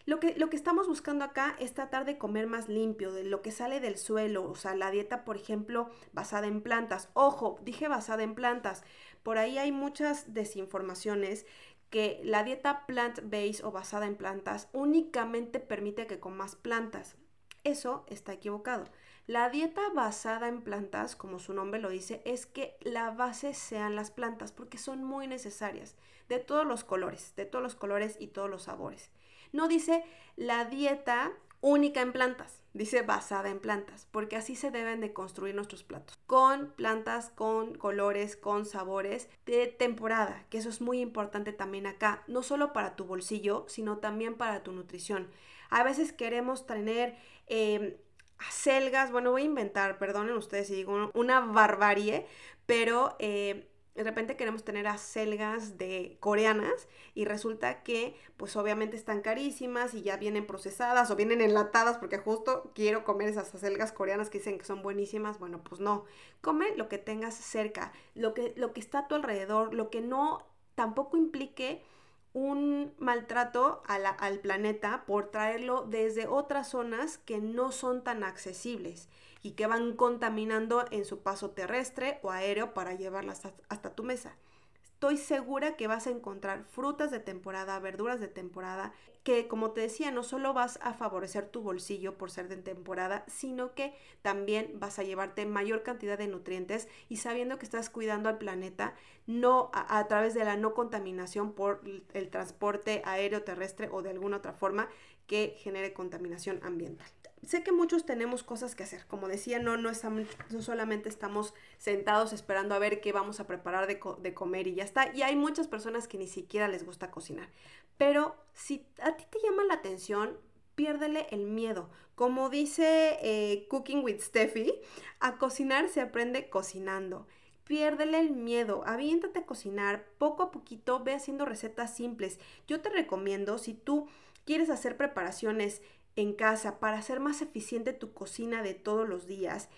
Lo que, lo que estamos buscando acá es tratar de comer más limpio, de lo que sale del suelo, o sea, la dieta, por ejemplo, basada en plantas. Ojo, dije basada en plantas. Por ahí hay muchas desinformaciones que la dieta plant-based o basada en plantas únicamente permite que comas plantas. Eso está equivocado. La dieta basada en plantas, como su nombre lo dice, es que la base sean las plantas porque son muy necesarias, de todos los colores, de todos los colores y todos los sabores. No dice la dieta única en plantas, dice basada en plantas, porque así se deben de construir nuestros platos, con plantas, con colores, con sabores de temporada, que eso es muy importante también acá, no solo para tu bolsillo, sino también para tu nutrición. A veces queremos tener... Eh, acelgas, bueno, voy a inventar, perdonen ustedes si digo una barbarie, pero eh, de repente queremos tener acelgas de coreanas y resulta que pues obviamente están carísimas y ya vienen procesadas o vienen enlatadas porque justo quiero comer esas acelgas coreanas que dicen que son buenísimas. Bueno, pues no. Come lo que tengas cerca, lo que, lo que está a tu alrededor, lo que no tampoco implique un maltrato al planeta por traerlo desde otras zonas que no son tan accesibles y que van contaminando en su paso terrestre o aéreo para llevarlas hasta, tu mesa. Estoy segura que vas a encontrar frutas de temporada, verduras de temporada, que como te decía, no solo vas a favorecer tu bolsillo por ser de temporada, sino que también vas a llevarte mayor cantidad de nutrientes y sabiendo que estás cuidando al planeta no a, a través de la no contaminación por el transporte aéreo, terrestre o de alguna otra forma que genere contaminación ambiental sé que muchos tenemos cosas que hacer. Como decía, no, no, estamos, no solamente estamos sentados esperando a ver qué vamos a preparar de, de, comer y ya está. Y hay muchas personas que ni siquiera les gusta cocinar. Pero si a ti te llama la atención, piérdele el miedo. Como dice eh, Cooking with Steffi, a cocinar se aprende cocinando. Piérdele el miedo, aviéntate a cocinar, poco a poquito ve haciendo recetas simples. Yo te recomiendo, si tú quieres hacer preparaciones en casa para hacer más eficiente tu cocina de todos los días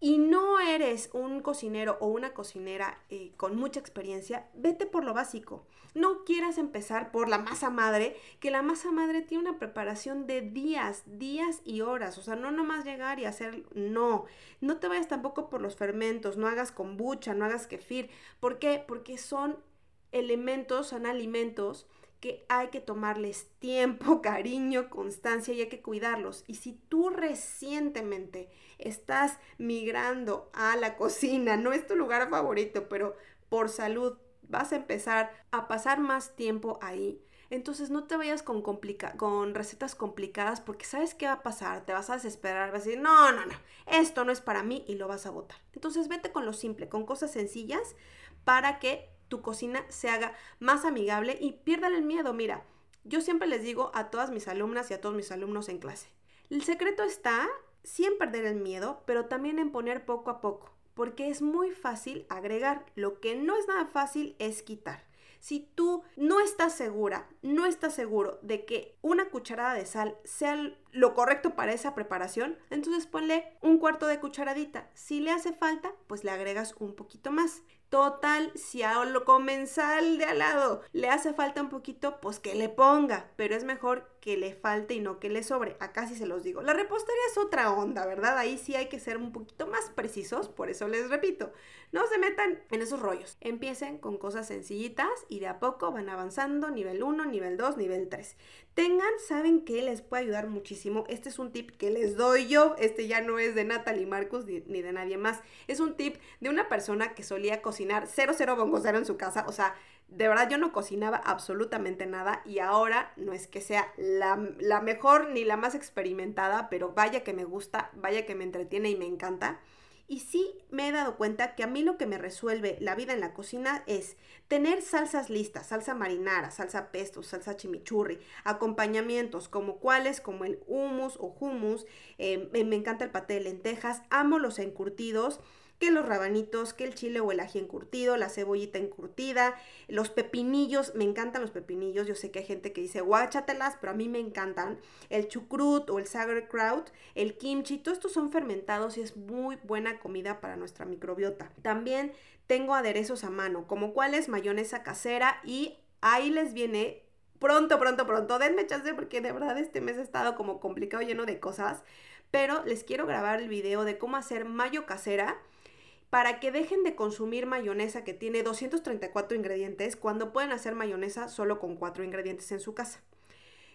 y no eres un cocinero o una cocinera eh, con mucha experiencia, vete por lo básico. No quieras empezar por la masa madre, que la masa madre tiene una preparación de días, días y horas. O sea, no nomás llegar y hacer, no. No te vayas tampoco por los fermentos, no hagas kombucha, no hagas kefir. ¿Por qué? Porque son elementos, son alimentos que hay que tomarles tiempo, cariño, constancia y hay que cuidarlos. Y si tú recientemente estás migrando a la cocina, no es tu lugar favorito, pero por salud vas a empezar a pasar más tiempo ahí, entonces no te vayas con, recetas complicadas porque sabes qué va a pasar, te vas a desesperar, vas a decir, no, no, no, esto no es para mí y lo vas a botar. Entonces vete con lo simple, con cosas sencillas para que tu cocina se haga más amigable y pierdan el miedo. Mira, yo siempre les digo a todas mis alumnas y a todos mis alumnos en clase, el secreto está sí en perder el miedo, pero también en poner poco a poco, porque es muy fácil agregar, lo que no es nada fácil es quitar. Si tú no estás segura, no estás seguro de que una cucharada de sal sea lo correcto para esa preparación, entonces ponle un cuarto de cucharadita. Si le hace falta, pues le agregas un poquito más. Total, si a lo comensal de al lado le hace falta un poquito, pues que le ponga, pero es mejor que le falte y no que le sobre. Acá sí se los digo. La repostería es otra onda, ¿verdad? Ahí sí hay que ser un poquito más precisos, por eso les repito, no se metan en esos rollos. Empiecen con cosas sencillitas y de a poco van avanzando, nivel 1, nivel 2, nivel 3. Tengan, saben que les puede ayudar muchísimo. Este es un tip que les doy yo, este ya no es de Natalie Marcus ni, de nadie más. Es un tip de una persona que solía cocinar cocinar cero, cero bongocero en su casa. O sea, de verdad yo no cocinaba absolutamente nada y ahora no es que sea la, la, mejor ni la más experimentada, pero vaya que me gusta, vaya que me entretiene y me encanta. Y sí me he dado cuenta que a mí lo que me resuelve la vida en la cocina es tener salsas listas, salsa marinara, salsa pesto, salsa chimichurri, acompañamientos como cuáles, como el hummus o hummus, eh, me encanta el paté de lentejas, amo los encurtidos, que los rabanitos, que el chile o el ají encurtido, la cebollita encurtida, los pepinillos, me encantan los pepinillos, yo sé que hay gente que dice guáchatelas, pero a mí me encantan, el chucrut o el sauerkraut, el kimchi, todos estos son fermentados y es muy buena comida para nuestra microbiota. También tengo aderezos a mano, como cuáles mayonesa casera y ahí les viene pronto, pronto, pronto, denme chance porque de verdad este mes ha estado como complicado, lleno de cosas, pero les quiero grabar el video de cómo hacer mayo casera para que dejen de consumir mayonesa que tiene 234 ingredientes cuando pueden hacer mayonesa solo con 4 ingredientes en su casa.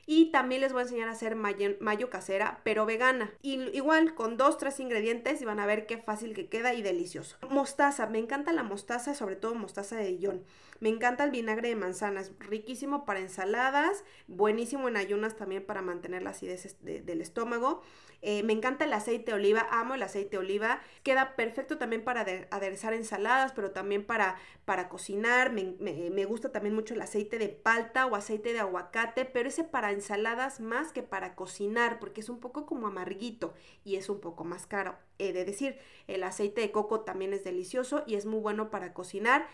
Y también les voy a enseñar a hacer mayo, casera, pero vegana. Y igual con dos, tres ingredientes y van a ver qué fácil que queda y delicioso. Mostaza, me encanta la mostaza, sobre todo mostaza de Dijon. Me encanta el vinagre de manzanas, riquísimo para ensaladas, buenísimo en ayunas también para mantener la acidez del estómago. Eh, me encanta el aceite de oliva, amo el aceite de oliva. Queda perfecto también para aderezar ensaladas, pero también para, para cocinar. Me, me, gusta también mucho el aceite de palta o aceite de aguacate, pero ese para ensaladas más que para cocinar, porque es un poco como amarguito y es un poco más caro. He de decir, el aceite de coco también es delicioso y es muy bueno para cocinar.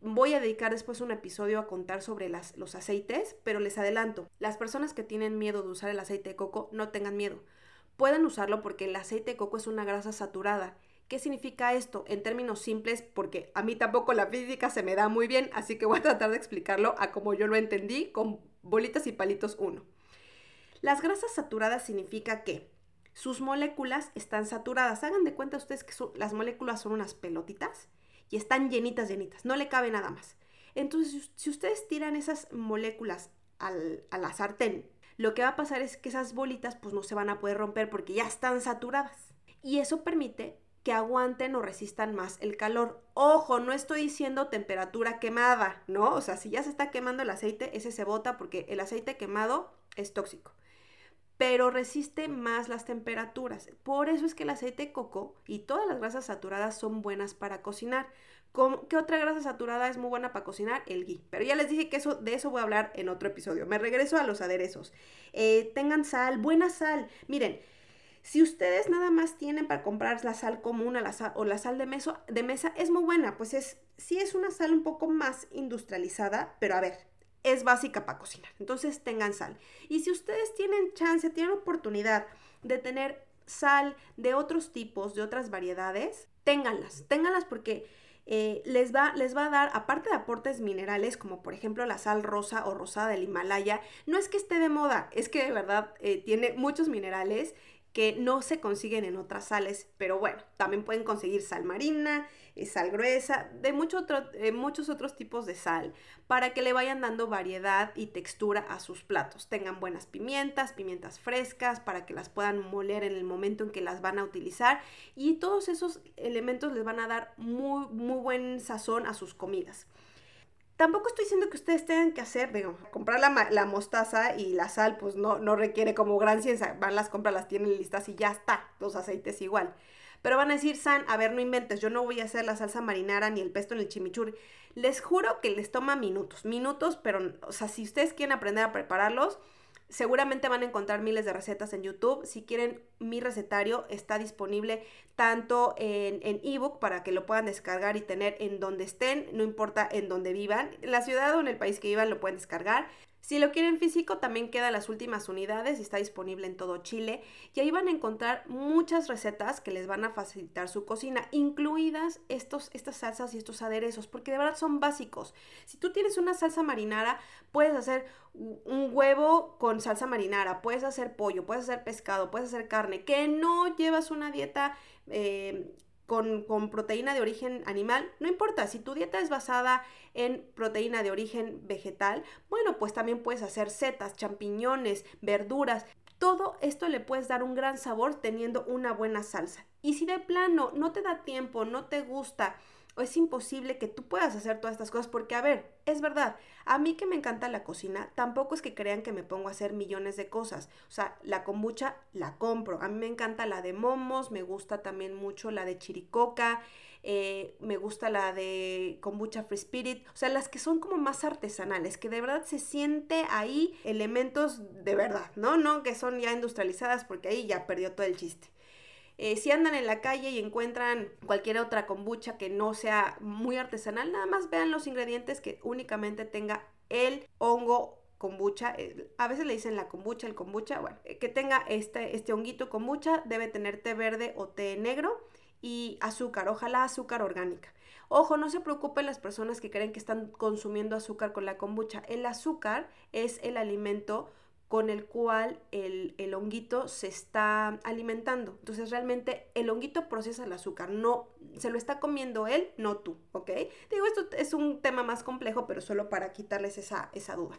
Voy a dedicar después un episodio a contar sobre las, los aceites, pero les adelanto, las personas que tienen miedo de usar el aceite de coco, no tengan miedo pueden usarlo porque el aceite de coco es una grasa saturada. ¿Qué significa esto? En términos simples, porque a mí tampoco la física se me da muy bien, así que voy a tratar de explicarlo a como yo lo entendí con bolitas y palitos 1. Las grasas saturadas significa que sus moléculas están saturadas. Hagan de cuenta ustedes que las moléculas son unas pelotitas y están llenitas, llenitas, no le cabe nada más. Entonces, si ustedes tiran esas moléculas al, a la sartén lo que va a pasar es que esas bolitas pues no se van a poder romper porque ya están saturadas. Y eso permite que aguanten o resistan más el calor. Ojo, no estoy diciendo temperatura quemada, ¿no? O sea, si ya se está quemando el aceite, ese se bota porque el aceite quemado es tóxico. Pero resiste más las temperaturas. Por eso es que el aceite de coco y todas las grasas saturadas son buenas para cocinar. ¿Qué otra grasa saturada es muy buena para cocinar? El ghee. Pero ya les dije que eso, de eso voy a hablar en otro episodio. Me regreso a los aderezos. Eh, tengan sal, buena sal. Miren, si ustedes nada más tienen para comprar la sal común o la sal de, de mesa, es muy buena. Pues es, sí es una sal un poco más industrializada, pero a ver, es básica para cocinar. Entonces tengan sal. Y si ustedes tienen chance, tienen oportunidad de tener sal de otros tipos, de otras variedades, ténganlas. Ténganlas porque eh, les, va, les va a dar, aparte de aportes minerales, como por ejemplo la sal rosa o rosada del Himalaya, no es que esté de moda, es que de verdad eh, tiene muchos minerales que no se consiguen en otras sales, pero bueno, también pueden conseguir sal marina, eh, sal gruesa, de eh, muchos otros tipos de sal, para que le vayan dando variedad y textura a sus platos. Tengan buenas pimientas, pimientas frescas, para que las puedan moler en el momento en que las van a utilizar y todos esos elementos les van a dar muy, muy buen sazón a sus comidas. Tampoco estoy diciendo que ustedes tengan que hacer, digo, comprar la, mostaza y la sal, pues no, no requiere como gran ciencia. Van las compras, las tienen listas y ya está, los aceites igual. Pero van a decir, San, a ver, no inventes, yo no voy a hacer la salsa marinara ni el pesto ni el chimichurri. Les juro que les toma minutos, minutos, pero, o sea, si ustedes quieren aprender a prepararlos, Seguramente van a encontrar miles de recetas en YouTube. Si quieren, mi recetario está disponible tanto en ebook para que lo puedan descargar y tener en donde estén, no importa en donde vivan. La ciudad o en el país que vivan lo pueden descargar. Si lo quieren físico, también quedan las últimas unidades y está disponible en todo Chile. Y ahí van a encontrar muchas recetas que les van a facilitar su cocina, incluidas estos, estas salsas y estos aderezos, porque de verdad son básicos. Si tú tienes una salsa marinara, puedes hacer un huevo con salsa marinara, puedes hacer pollo, puedes hacer pescado, puedes hacer carne, que no llevas una dieta eh, con, proteína de origen animal, no importa, si tu dieta es basada en proteína de origen vegetal, bueno, pues también puedes hacer setas, champiñones, verduras. Todo esto le puedes dar un gran sabor teniendo una buena salsa. Y si de plano no te da tiempo, no te gusta, es imposible que tú puedas hacer todas estas cosas porque, a ver, es verdad, a mí que me encanta la cocina, tampoco es que crean que me pongo a hacer millones de cosas. O sea, la kombucha la compro. A mí me encanta la de momos, me gusta también mucho la de chiricoca, eh, me gusta la de kombucha free spirit. O sea, las que son como más artesanales, que de verdad se siente ahí elementos de verdad, ¿no? No que son ya industrializadas porque ahí ya perdió todo el chiste. Eh, si andan en la calle y encuentran cualquier otra kombucha que no sea muy artesanal, nada más vean los ingredientes que únicamente tenga el hongo kombucha, eh, a veces le dicen la kombucha, el kombucha, bueno, eh, que tenga este, este honguito kombucha, debe tener té verde o té negro y azúcar, ojalá azúcar orgánica. Ojo, no se preocupen las personas que creen que están consumiendo azúcar con la kombucha. El azúcar es el alimento con el cual el, el, honguito se está alimentando. Entonces realmente el honguito procesa el azúcar, no se lo está comiendo él, no tú, ¿ok? Digo, esto es un tema más complejo, pero solo para quitarles esa, esa duda.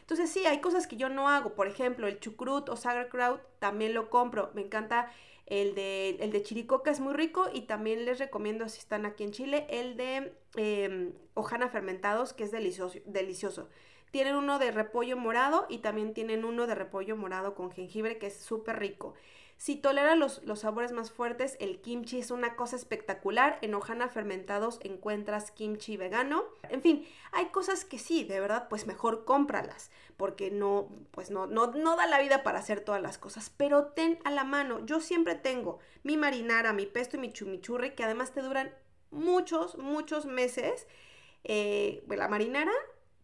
Entonces sí, hay cosas que yo no hago, por ejemplo, el chucrut o sauerkraut también lo compro, me encanta el de, el de chiricoca, es muy rico y también les recomiendo si están aquí en Chile, el de eh, hojana fermentados, que es delicioso. delicioso. Tienen uno de repollo morado y también tienen uno de repollo morado con jengibre que es súper rico. Si tolera los, los, sabores más fuertes, el kimchi es una cosa espectacular. En Ohana Fermentados encuentras kimchi vegano. En fin, hay cosas que sí, de verdad, pues mejor cómpralas, porque no, pues no, no, no da la vida para hacer todas las cosas. Pero ten a la mano, yo siempre tengo mi marinara, mi pesto y mi chumichurri, que además te duran muchos, muchos meses. Eh, la marinara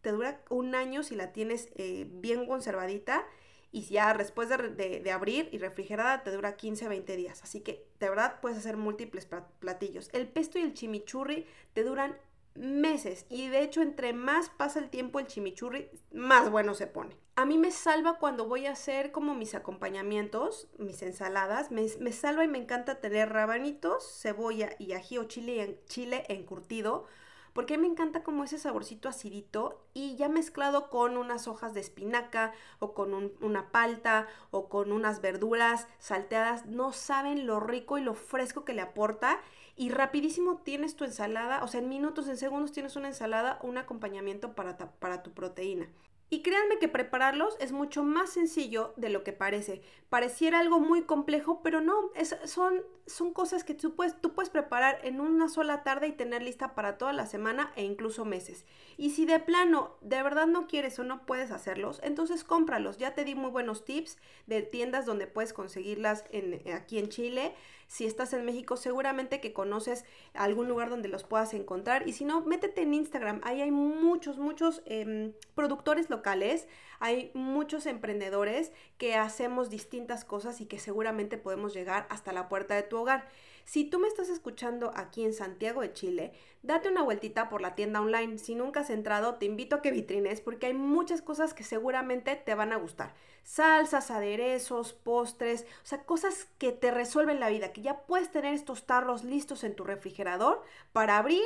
te dura un año si la tienes eh, bien conservadita y ya después de, abrir y refrigerada te dura 15 a 20 días. Así que de verdad puedes hacer múltiples platillos. El pesto y el chimichurri te duran meses y de hecho entre más pasa el tiempo el chimichurri más bueno se pone. A mí me salva cuando voy a hacer como mis acompañamientos, mis ensaladas, me, me salva y me encanta tener rabanitos, cebolla y ají o chile, chile encurtido porque me encanta como ese saborcito acidito y ya mezclado con unas hojas de espinaca o con una palta o con unas verduras salteadas, no saben lo rico y lo fresco que le aporta y rapidísimo tienes tu ensalada, o sea, en minutos, en segundos tienes una ensalada, un acompañamiento para, para tu proteína. Y créanme que prepararlos es mucho más sencillo de lo que parece. Pareciera algo muy complejo, pero no, son, cosas que tú puedes, puedes preparar en una sola tarde y tener lista para toda la semana e incluso meses. Y si de plano de verdad no quieres o no puedes hacerlos, entonces cómpralos. Ya te di muy buenos tips de tiendas donde puedes conseguirlas en, aquí en Chile. Si estás en México, seguramente que conoces algún lugar donde los puedas encontrar. Y si no, métete en Instagram. Ahí hay muchos, muchos em, productores locales. Hay muchos emprendedores que hacemos distintas cosas y que seguramente podemos llegar hasta la puerta de tu hogar. Si tú me estás escuchando aquí en Santiago de Chile, date una vueltita por la tienda online. Si nunca has entrado, te invito a que vitrines porque hay muchas cosas que seguramente te van a gustar. Salsas, aderezos, postres, o sea, cosas que te resuelven la vida, que ya puedes tener estos tarros listos en tu refrigerador para abrir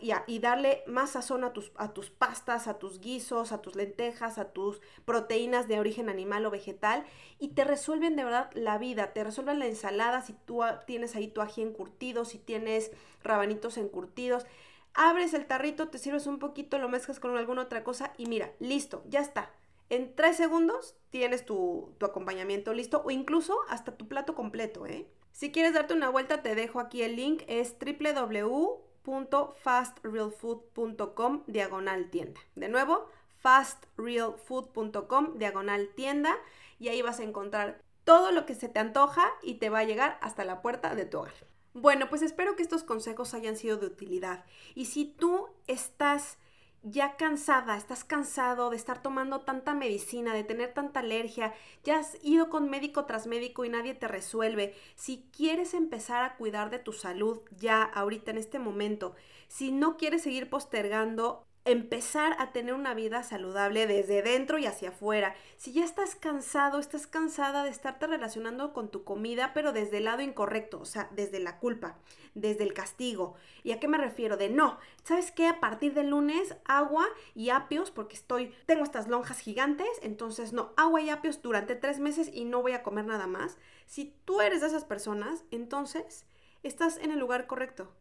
y, darle más sazón a tus, a tus pastas, a tus guisos, a tus lentejas, a tus proteínas de origen animal o vegetal y te resuelven de verdad la vida, te resuelven la ensalada si tú tienes ahí tu ají encurtido, si tienes rabanitos encurtidos. Abres el tarrito, te sirves un poquito, lo mezclas con alguna otra cosa y mira, listo, ya está. En tres segundos tienes tu, tu acompañamiento listo o incluso hasta tu plato completo, ¿eh? Si quieres darte una vuelta, te dejo aquí el link, es www.fastrealfood.com diagonal tienda. De nuevo, fastrealfood.com diagonal tienda y ahí vas a encontrar todo lo que se te antoja y te va a llegar hasta la puerta de tu hogar. Bueno, pues espero que estos consejos hayan sido de utilidad y si tú estás ya cansada, estás cansado de estar tomando tanta medicina, de tener tanta alergia, ya has ido con médico tras médico y nadie te resuelve, si quieres empezar a cuidar de tu salud ya ahorita en este momento, si no quieres seguir postergando empezar a tener una vida saludable desde dentro y hacia afuera. Si ya estás cansado, estás cansada de estarte relacionando con tu comida, pero desde el lado incorrecto, o sea, desde la culpa, desde el castigo. ¿Y a qué me refiero? De no, ¿sabes qué? A partir del lunes, agua y apios, porque estoy, tengo estas lonjas gigantes, entonces no, agua y apios durante tres meses y no voy a comer nada más. Si tú eres de esas personas, entonces estás en el lugar correcto.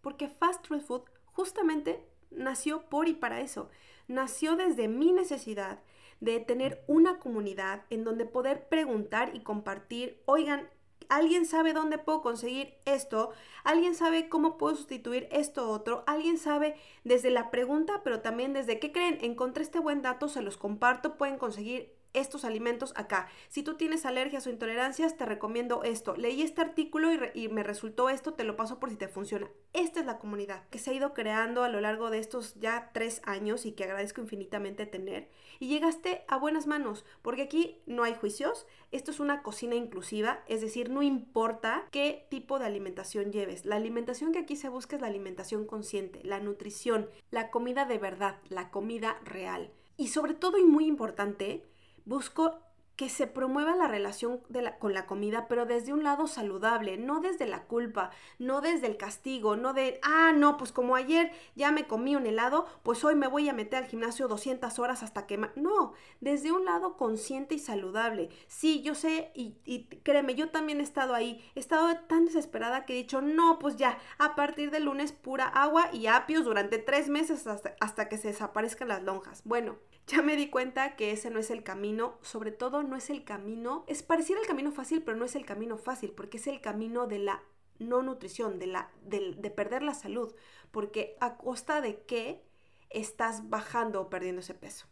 Porque fast food justamente nació por y para eso. Nació desde mi necesidad de tener una comunidad en donde poder preguntar y compartir, oigan, ¿alguien sabe dónde puedo conseguir esto? ¿Alguien sabe cómo puedo sustituir esto otro? ¿Alguien sabe desde la pregunta, pero también desde qué creen? Encontré este buen dato, se los comparto, pueden conseguir estos alimentos acá. Si tú tienes alergias o intolerancias, te recomiendo esto. Leí este artículo y, me resultó esto, te lo paso por si te funciona. Esta es la comunidad que se ha ido creando a lo largo de estos ya tres años y que agradezco infinitamente tener. Y llegaste a buenas manos, porque aquí no hay juicios. Esto es una cocina inclusiva, es decir, no importa qué tipo de alimentación lleves. La alimentación que aquí se busca es la alimentación consciente, la nutrición, la comida de verdad, la comida real. Y sobre todo y muy importante, Busco que se promueva la relación con la comida, pero desde un lado saludable, no desde la culpa, no desde el castigo, no de, ah, no, pues como ayer ya me comí un helado, pues hoy me voy a meter al gimnasio 200 horas hasta que... No, desde un lado consciente y saludable. Sí, yo sé, y, y créeme, yo también he estado ahí, he estado tan desesperada que he dicho, no, pues ya, a partir del lunes pura agua y apios durante tres meses hasta, hasta que se desaparezcan las lonjas. Bueno, ya me di cuenta que ese no es el camino, sobre todo no es el camino, es pareciera el camino fácil, pero no es el camino fácil, porque es el camino de la no nutrición, de, la, de, de perder la salud, porque a costa de qué estás bajando o perdiendo ese peso.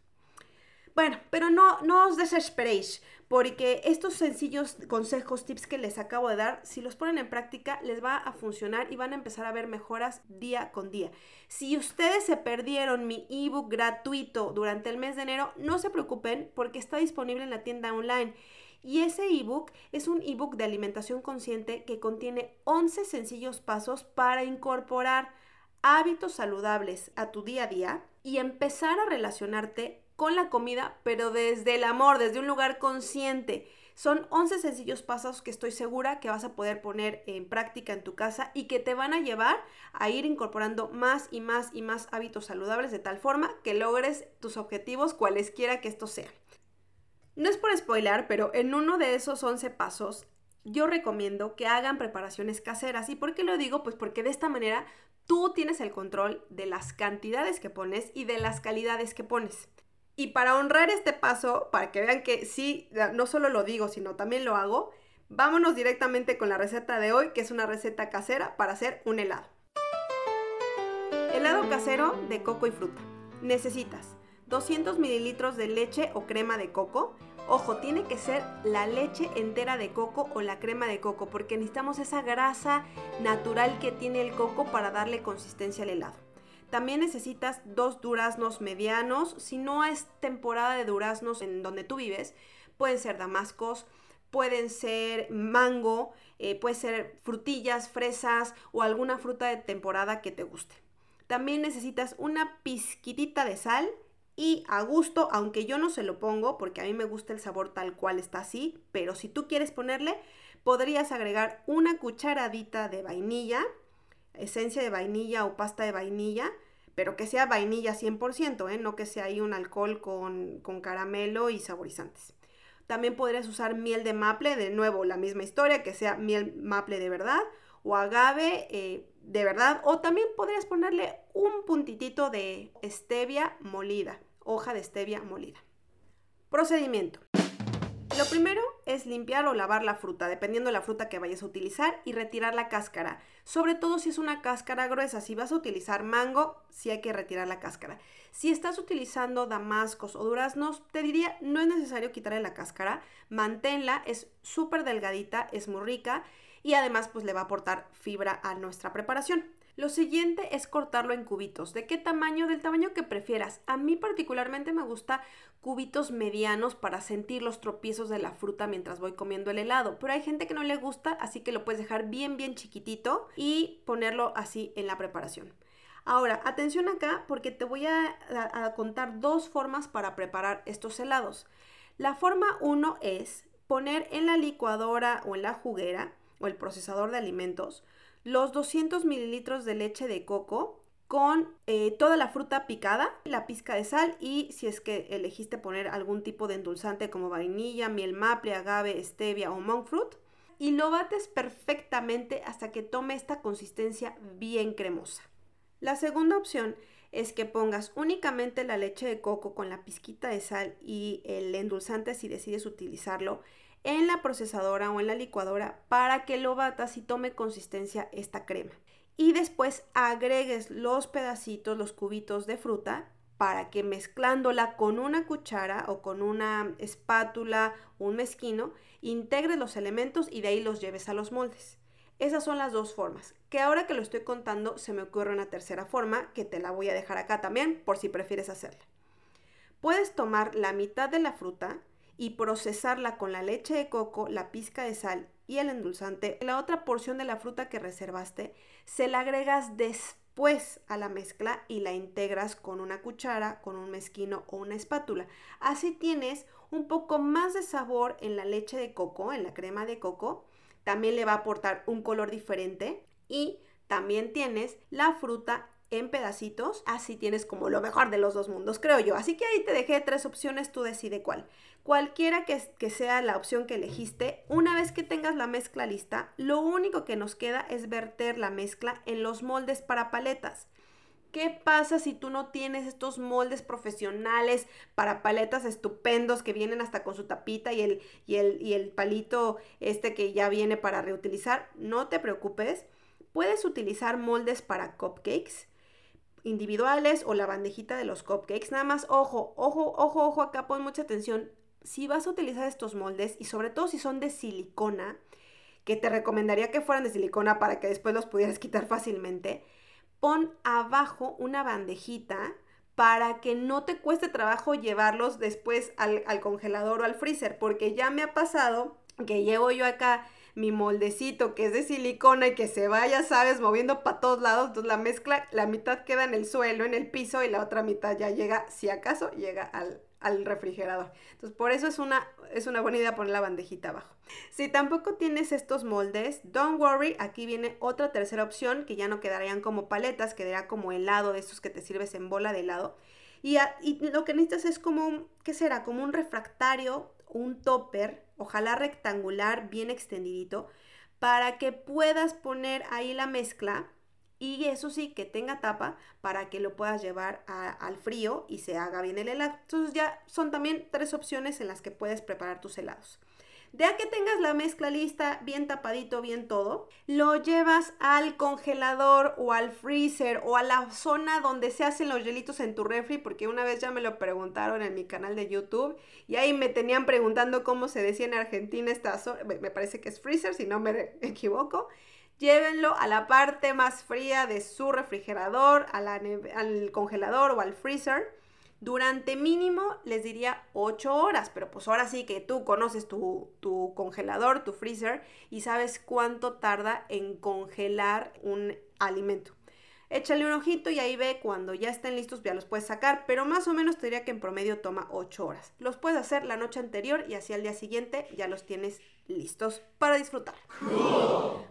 Bueno, pero no, no os desesperéis, porque estos sencillos consejos, tips que les acabo de dar, si los ponen en práctica, les va a funcionar y van a empezar a ver mejoras día con día. Si ustedes se perdieron mi ebook gratuito durante el mes de enero, no se preocupen porque está disponible en la tienda online. Y ese ebook es un ebook de alimentación consciente que contiene 11 sencillos pasos para incorporar hábitos saludables a tu día a día y empezar a relacionarte con la comida, pero desde el amor, desde un lugar consciente. Son 11 sencillos pasos que estoy segura que vas a poder poner en práctica en tu casa y que te van a llevar a ir incorporando más y más y más hábitos saludables de tal forma que logres tus objetivos cualesquiera que estos sean. No es por spoiler, pero en uno de esos 11 pasos yo recomiendo que hagan preparaciones caseras. ¿Y por qué lo digo? Pues porque de esta manera tú tienes el control de las cantidades que pones y de las calidades que pones. Y para honrar este paso, para que vean que sí, no solo lo digo, sino también lo hago, vámonos directamente con la receta de hoy, que es una receta casera para hacer un helado. Helado casero de coco y fruta. Necesitas 200 mililitros de leche o crema de coco. Ojo, tiene que ser la leche entera de coco o la crema de coco, porque necesitamos esa grasa natural que tiene el coco para darle consistencia al helado. También necesitas dos duraznos medianos. Si no es temporada de duraznos en donde tú vives, pueden ser damascos, pueden ser mango, eh, puede ser frutillas, fresas o alguna fruta de temporada que te guste. También necesitas una pizquitita de sal y a gusto, aunque yo no se lo pongo porque a mí me gusta el sabor tal cual está así, pero si tú quieres ponerle, podrías agregar una cucharadita de vainilla esencia de vainilla o pasta de vainilla, pero que sea vainilla 100%, ¿eh? no que sea ahí un alcohol con, con caramelo y saborizantes. También podrías usar miel de maple, de nuevo la misma historia, que sea miel maple de verdad o agave eh, de verdad. O también podrías ponerle un puntitito de stevia molida, hoja de stevia molida. Procedimiento. Lo primero es limpiar o lavar la fruta, dependiendo de la fruta que vayas a utilizar, y retirar la cáscara. Sobre todo si es una cáscara gruesa. Si vas a utilizar mango, sí hay que retirar la cáscara. Si estás utilizando damascos o duraznos, te diría, no es necesario quitarle la cáscara. Manténla, es súper delgadita, es muy rica y además pues le va a aportar fibra a nuestra preparación. Lo siguiente es cortarlo en cubitos. ¿De qué tamaño? Del tamaño que prefieras. A mí particularmente me gusta cubitos medianos para sentir los tropiezos de la fruta mientras voy comiendo el helado. Pero hay gente que no le gusta, así que lo puedes dejar bien, bien chiquitito y ponerlo así en la preparación. Ahora, atención acá porque te voy a, contar dos formas para preparar estos helados. La forma 1 es poner en la licuadora o en la juguera o el procesador de alimentos los 200 mililitros de leche de coco con eh, toda la fruta picada, la pizca de sal y si es que elegiste poner algún tipo de endulzante como vainilla, miel maple, agave, stevia o monk fruit y lo bates perfectamente hasta que tome esta consistencia bien cremosa. La segunda opción es que pongas únicamente la leche de coco con la pizquita de sal y el endulzante si decides utilizarlo en la procesadora o en la licuadora para que lo batas y tome consistencia esta crema. Y después agregues los pedacitos, los cubitos de fruta para que mezclándola con una cuchara o con una espátula un mezquino, integres los elementos y de ahí los lleves a los moldes. Esas son las dos formas. Que ahora que lo estoy contando se me ocurre una tercera forma que te la voy a dejar acá también por si prefieres hacerla. Puedes tomar la mitad de la fruta, y procesarla con la leche de coco, la pizca de sal y el endulzante, la otra porción de la fruta que reservaste se la agregas después a la mezcla y la integras con una cuchara, con un mezquino o una espátula. Así tienes un poco más de sabor en la leche de coco, en la crema de coco. También le va a aportar un color diferente y también tienes la fruta en pedacitos, así tienes como lo mejor de los dos mundos, creo yo. Así que ahí te dejé tres opciones, tú decide cuál. Cualquiera que, sea la opción que elegiste, una vez que tengas la mezcla lista, lo único que nos queda es verter la mezcla en los moldes para paletas. ¿Qué pasa si tú no tienes estos moldes profesionales para paletas estupendos que vienen hasta con su tapita y el, y el, y el palito este que ya viene para reutilizar? No te preocupes. Puedes utilizar moldes para cupcakes individuales o la bandejita de los cupcakes. Nada más, ojo, ojo, ojo, ojo, acá pon mucha atención. Si vas a utilizar estos moldes y sobre todo si son de silicona, que te recomendaría que fueran de silicona para que después los pudieras quitar fácilmente, pon abajo una bandejita para que no te cueste trabajo llevarlos después al, al congelador o al freezer, porque ya me ha pasado que llevo yo acá mi moldecito que es de silicona y que se vaya, sabes, moviendo para todos lados. Entonces la mezcla, la mitad queda en el suelo, en el piso y la otra mitad ya llega, si acaso, llega al, al refrigerador. Entonces, por eso es una, es una buena idea poner la bandejita abajo. Si tampoco tienes estos moldes, don't worry, aquí viene otra tercera opción que ya no quedarían como paletas, quedaría como helado de estos que te sirves en bola de helado. Y, y lo que necesitas es como, un, ¿qué será? Como un refractario, un topper ojalá rectangular, bien extendidito, para que puedas poner ahí la mezcla y eso sí, que tenga tapa para que lo puedas llevar al frío y se haga bien el helado. Entonces ya son también tres opciones en las que puedes preparar tus helados. Ya que tengas la mezcla lista, bien tapadito, bien todo, lo llevas al congelador o al freezer o a la zona donde se hacen los hielitos en tu refri, porque una vez ya me lo preguntaron en mi canal de YouTube y ahí me tenían preguntando cómo se decía en Argentina esta zona, me parece que es freezer, si no me equivoco. Llévenlo a la parte más fría de su refrigerador, al congelador o al freezer durante mínimo les diría 8 horas, pero pues ahora sí que tú conoces tu, tu, congelador, tu freezer y sabes cuánto tarda en congelar un alimento. Échale un ojito y ahí ve cuando ya estén listos ya los puedes sacar, pero más o menos te diría que en promedio toma 8 horas. Los puedes hacer la noche anterior y así al día siguiente ya los tienes listos para disfrutar.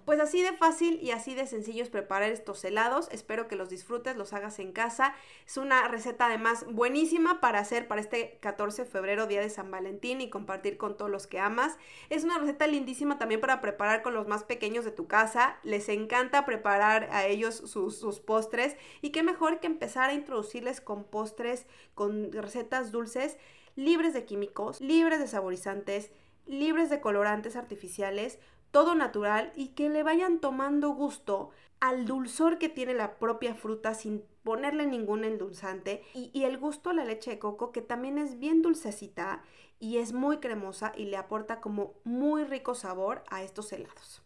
Pues así de fácil y así de sencillo es preparar estos helados. Espero que los disfrutes, los hagas en casa. Es una receta además buenísima para hacer para este 14 de febrero, día de San Valentín y compartir con todos los que amas. Es una receta lindísima también para preparar con los más pequeños de tu casa. Les encanta preparar a ellos sus, sus postres y qué mejor que empezar a introducirles con postres, con recetas dulces libres de químicos, libres de saborizantes libres de colorantes artificiales, todo natural y que le vayan tomando gusto al dulzor que tiene la propia fruta sin ponerle ningún endulzante y, el gusto a la leche de coco que también es bien dulcecita y es muy cremosa y le aporta como muy rico sabor a estos helados.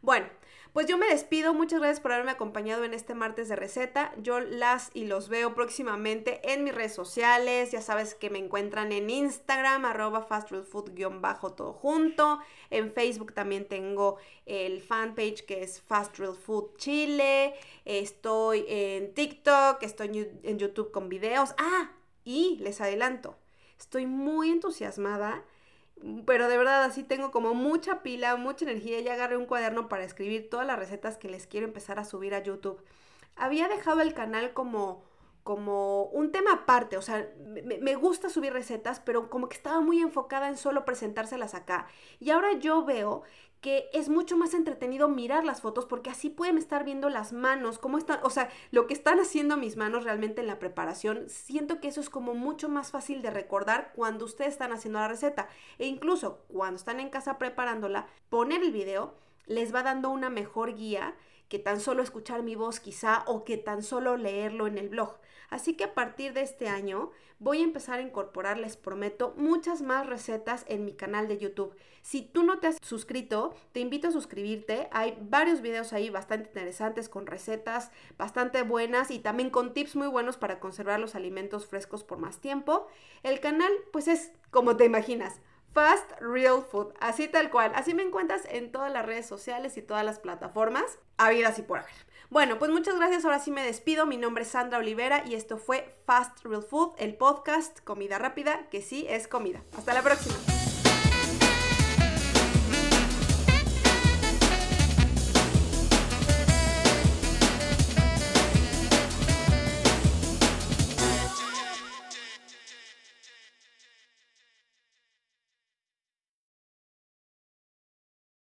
Bueno, Pues yo me despido, muchas gracias por haberme acompañado en este martes de receta. Yo las y los veo próximamente en mis redes sociales. Ya sabes que me encuentran en Instagram, arroba bajo todo junto. En Facebook también tengo el fanpage que es Fast Food Chile. Estoy en TikTok, estoy en YouTube con videos. Ah, y les adelanto, estoy muy entusiasmada pero de verdad así tengo como mucha pila, mucha energía. Ya agarré un cuaderno para escribir todas las recetas que les quiero empezar a subir a YouTube. Había dejado el canal como como un tema aparte, o sea, me, me, gusta subir recetas, pero como que estaba muy enfocada en solo presentárselas acá. Y ahora yo veo que es mucho más entretenido mirar las fotos porque así pueden estar viendo las manos, cómo están, o sea, lo que están haciendo mis manos realmente en la preparación. Siento que eso es como mucho más fácil de recordar cuando ustedes están haciendo la receta. E incluso cuando están en casa preparándola, poner el video les va dando una mejor guía que tan solo escuchar mi voz quizá o que tan solo leerlo en el blog. Así que a partir de este año voy a empezar a incorporar, les prometo, muchas más recetas en mi canal de YouTube. Si tú no te has suscrito, te invito a suscribirte. Hay varios videos ahí bastante interesantes con recetas bastante buenas y también con tips muy buenos para conservar los alimentos frescos por más tiempo. El canal pues es como te imaginas Fast Real Food, así tal cual. Así me encuentras en todas las redes sociales y todas las plataformas, habidas y por haber. Bueno, pues muchas gracias. Ahora sí me despido. Mi nombre es Sandra Olivera y esto fue Fast Real Food, el podcast Comida Rápida, que sí es comida. Hasta la próxima.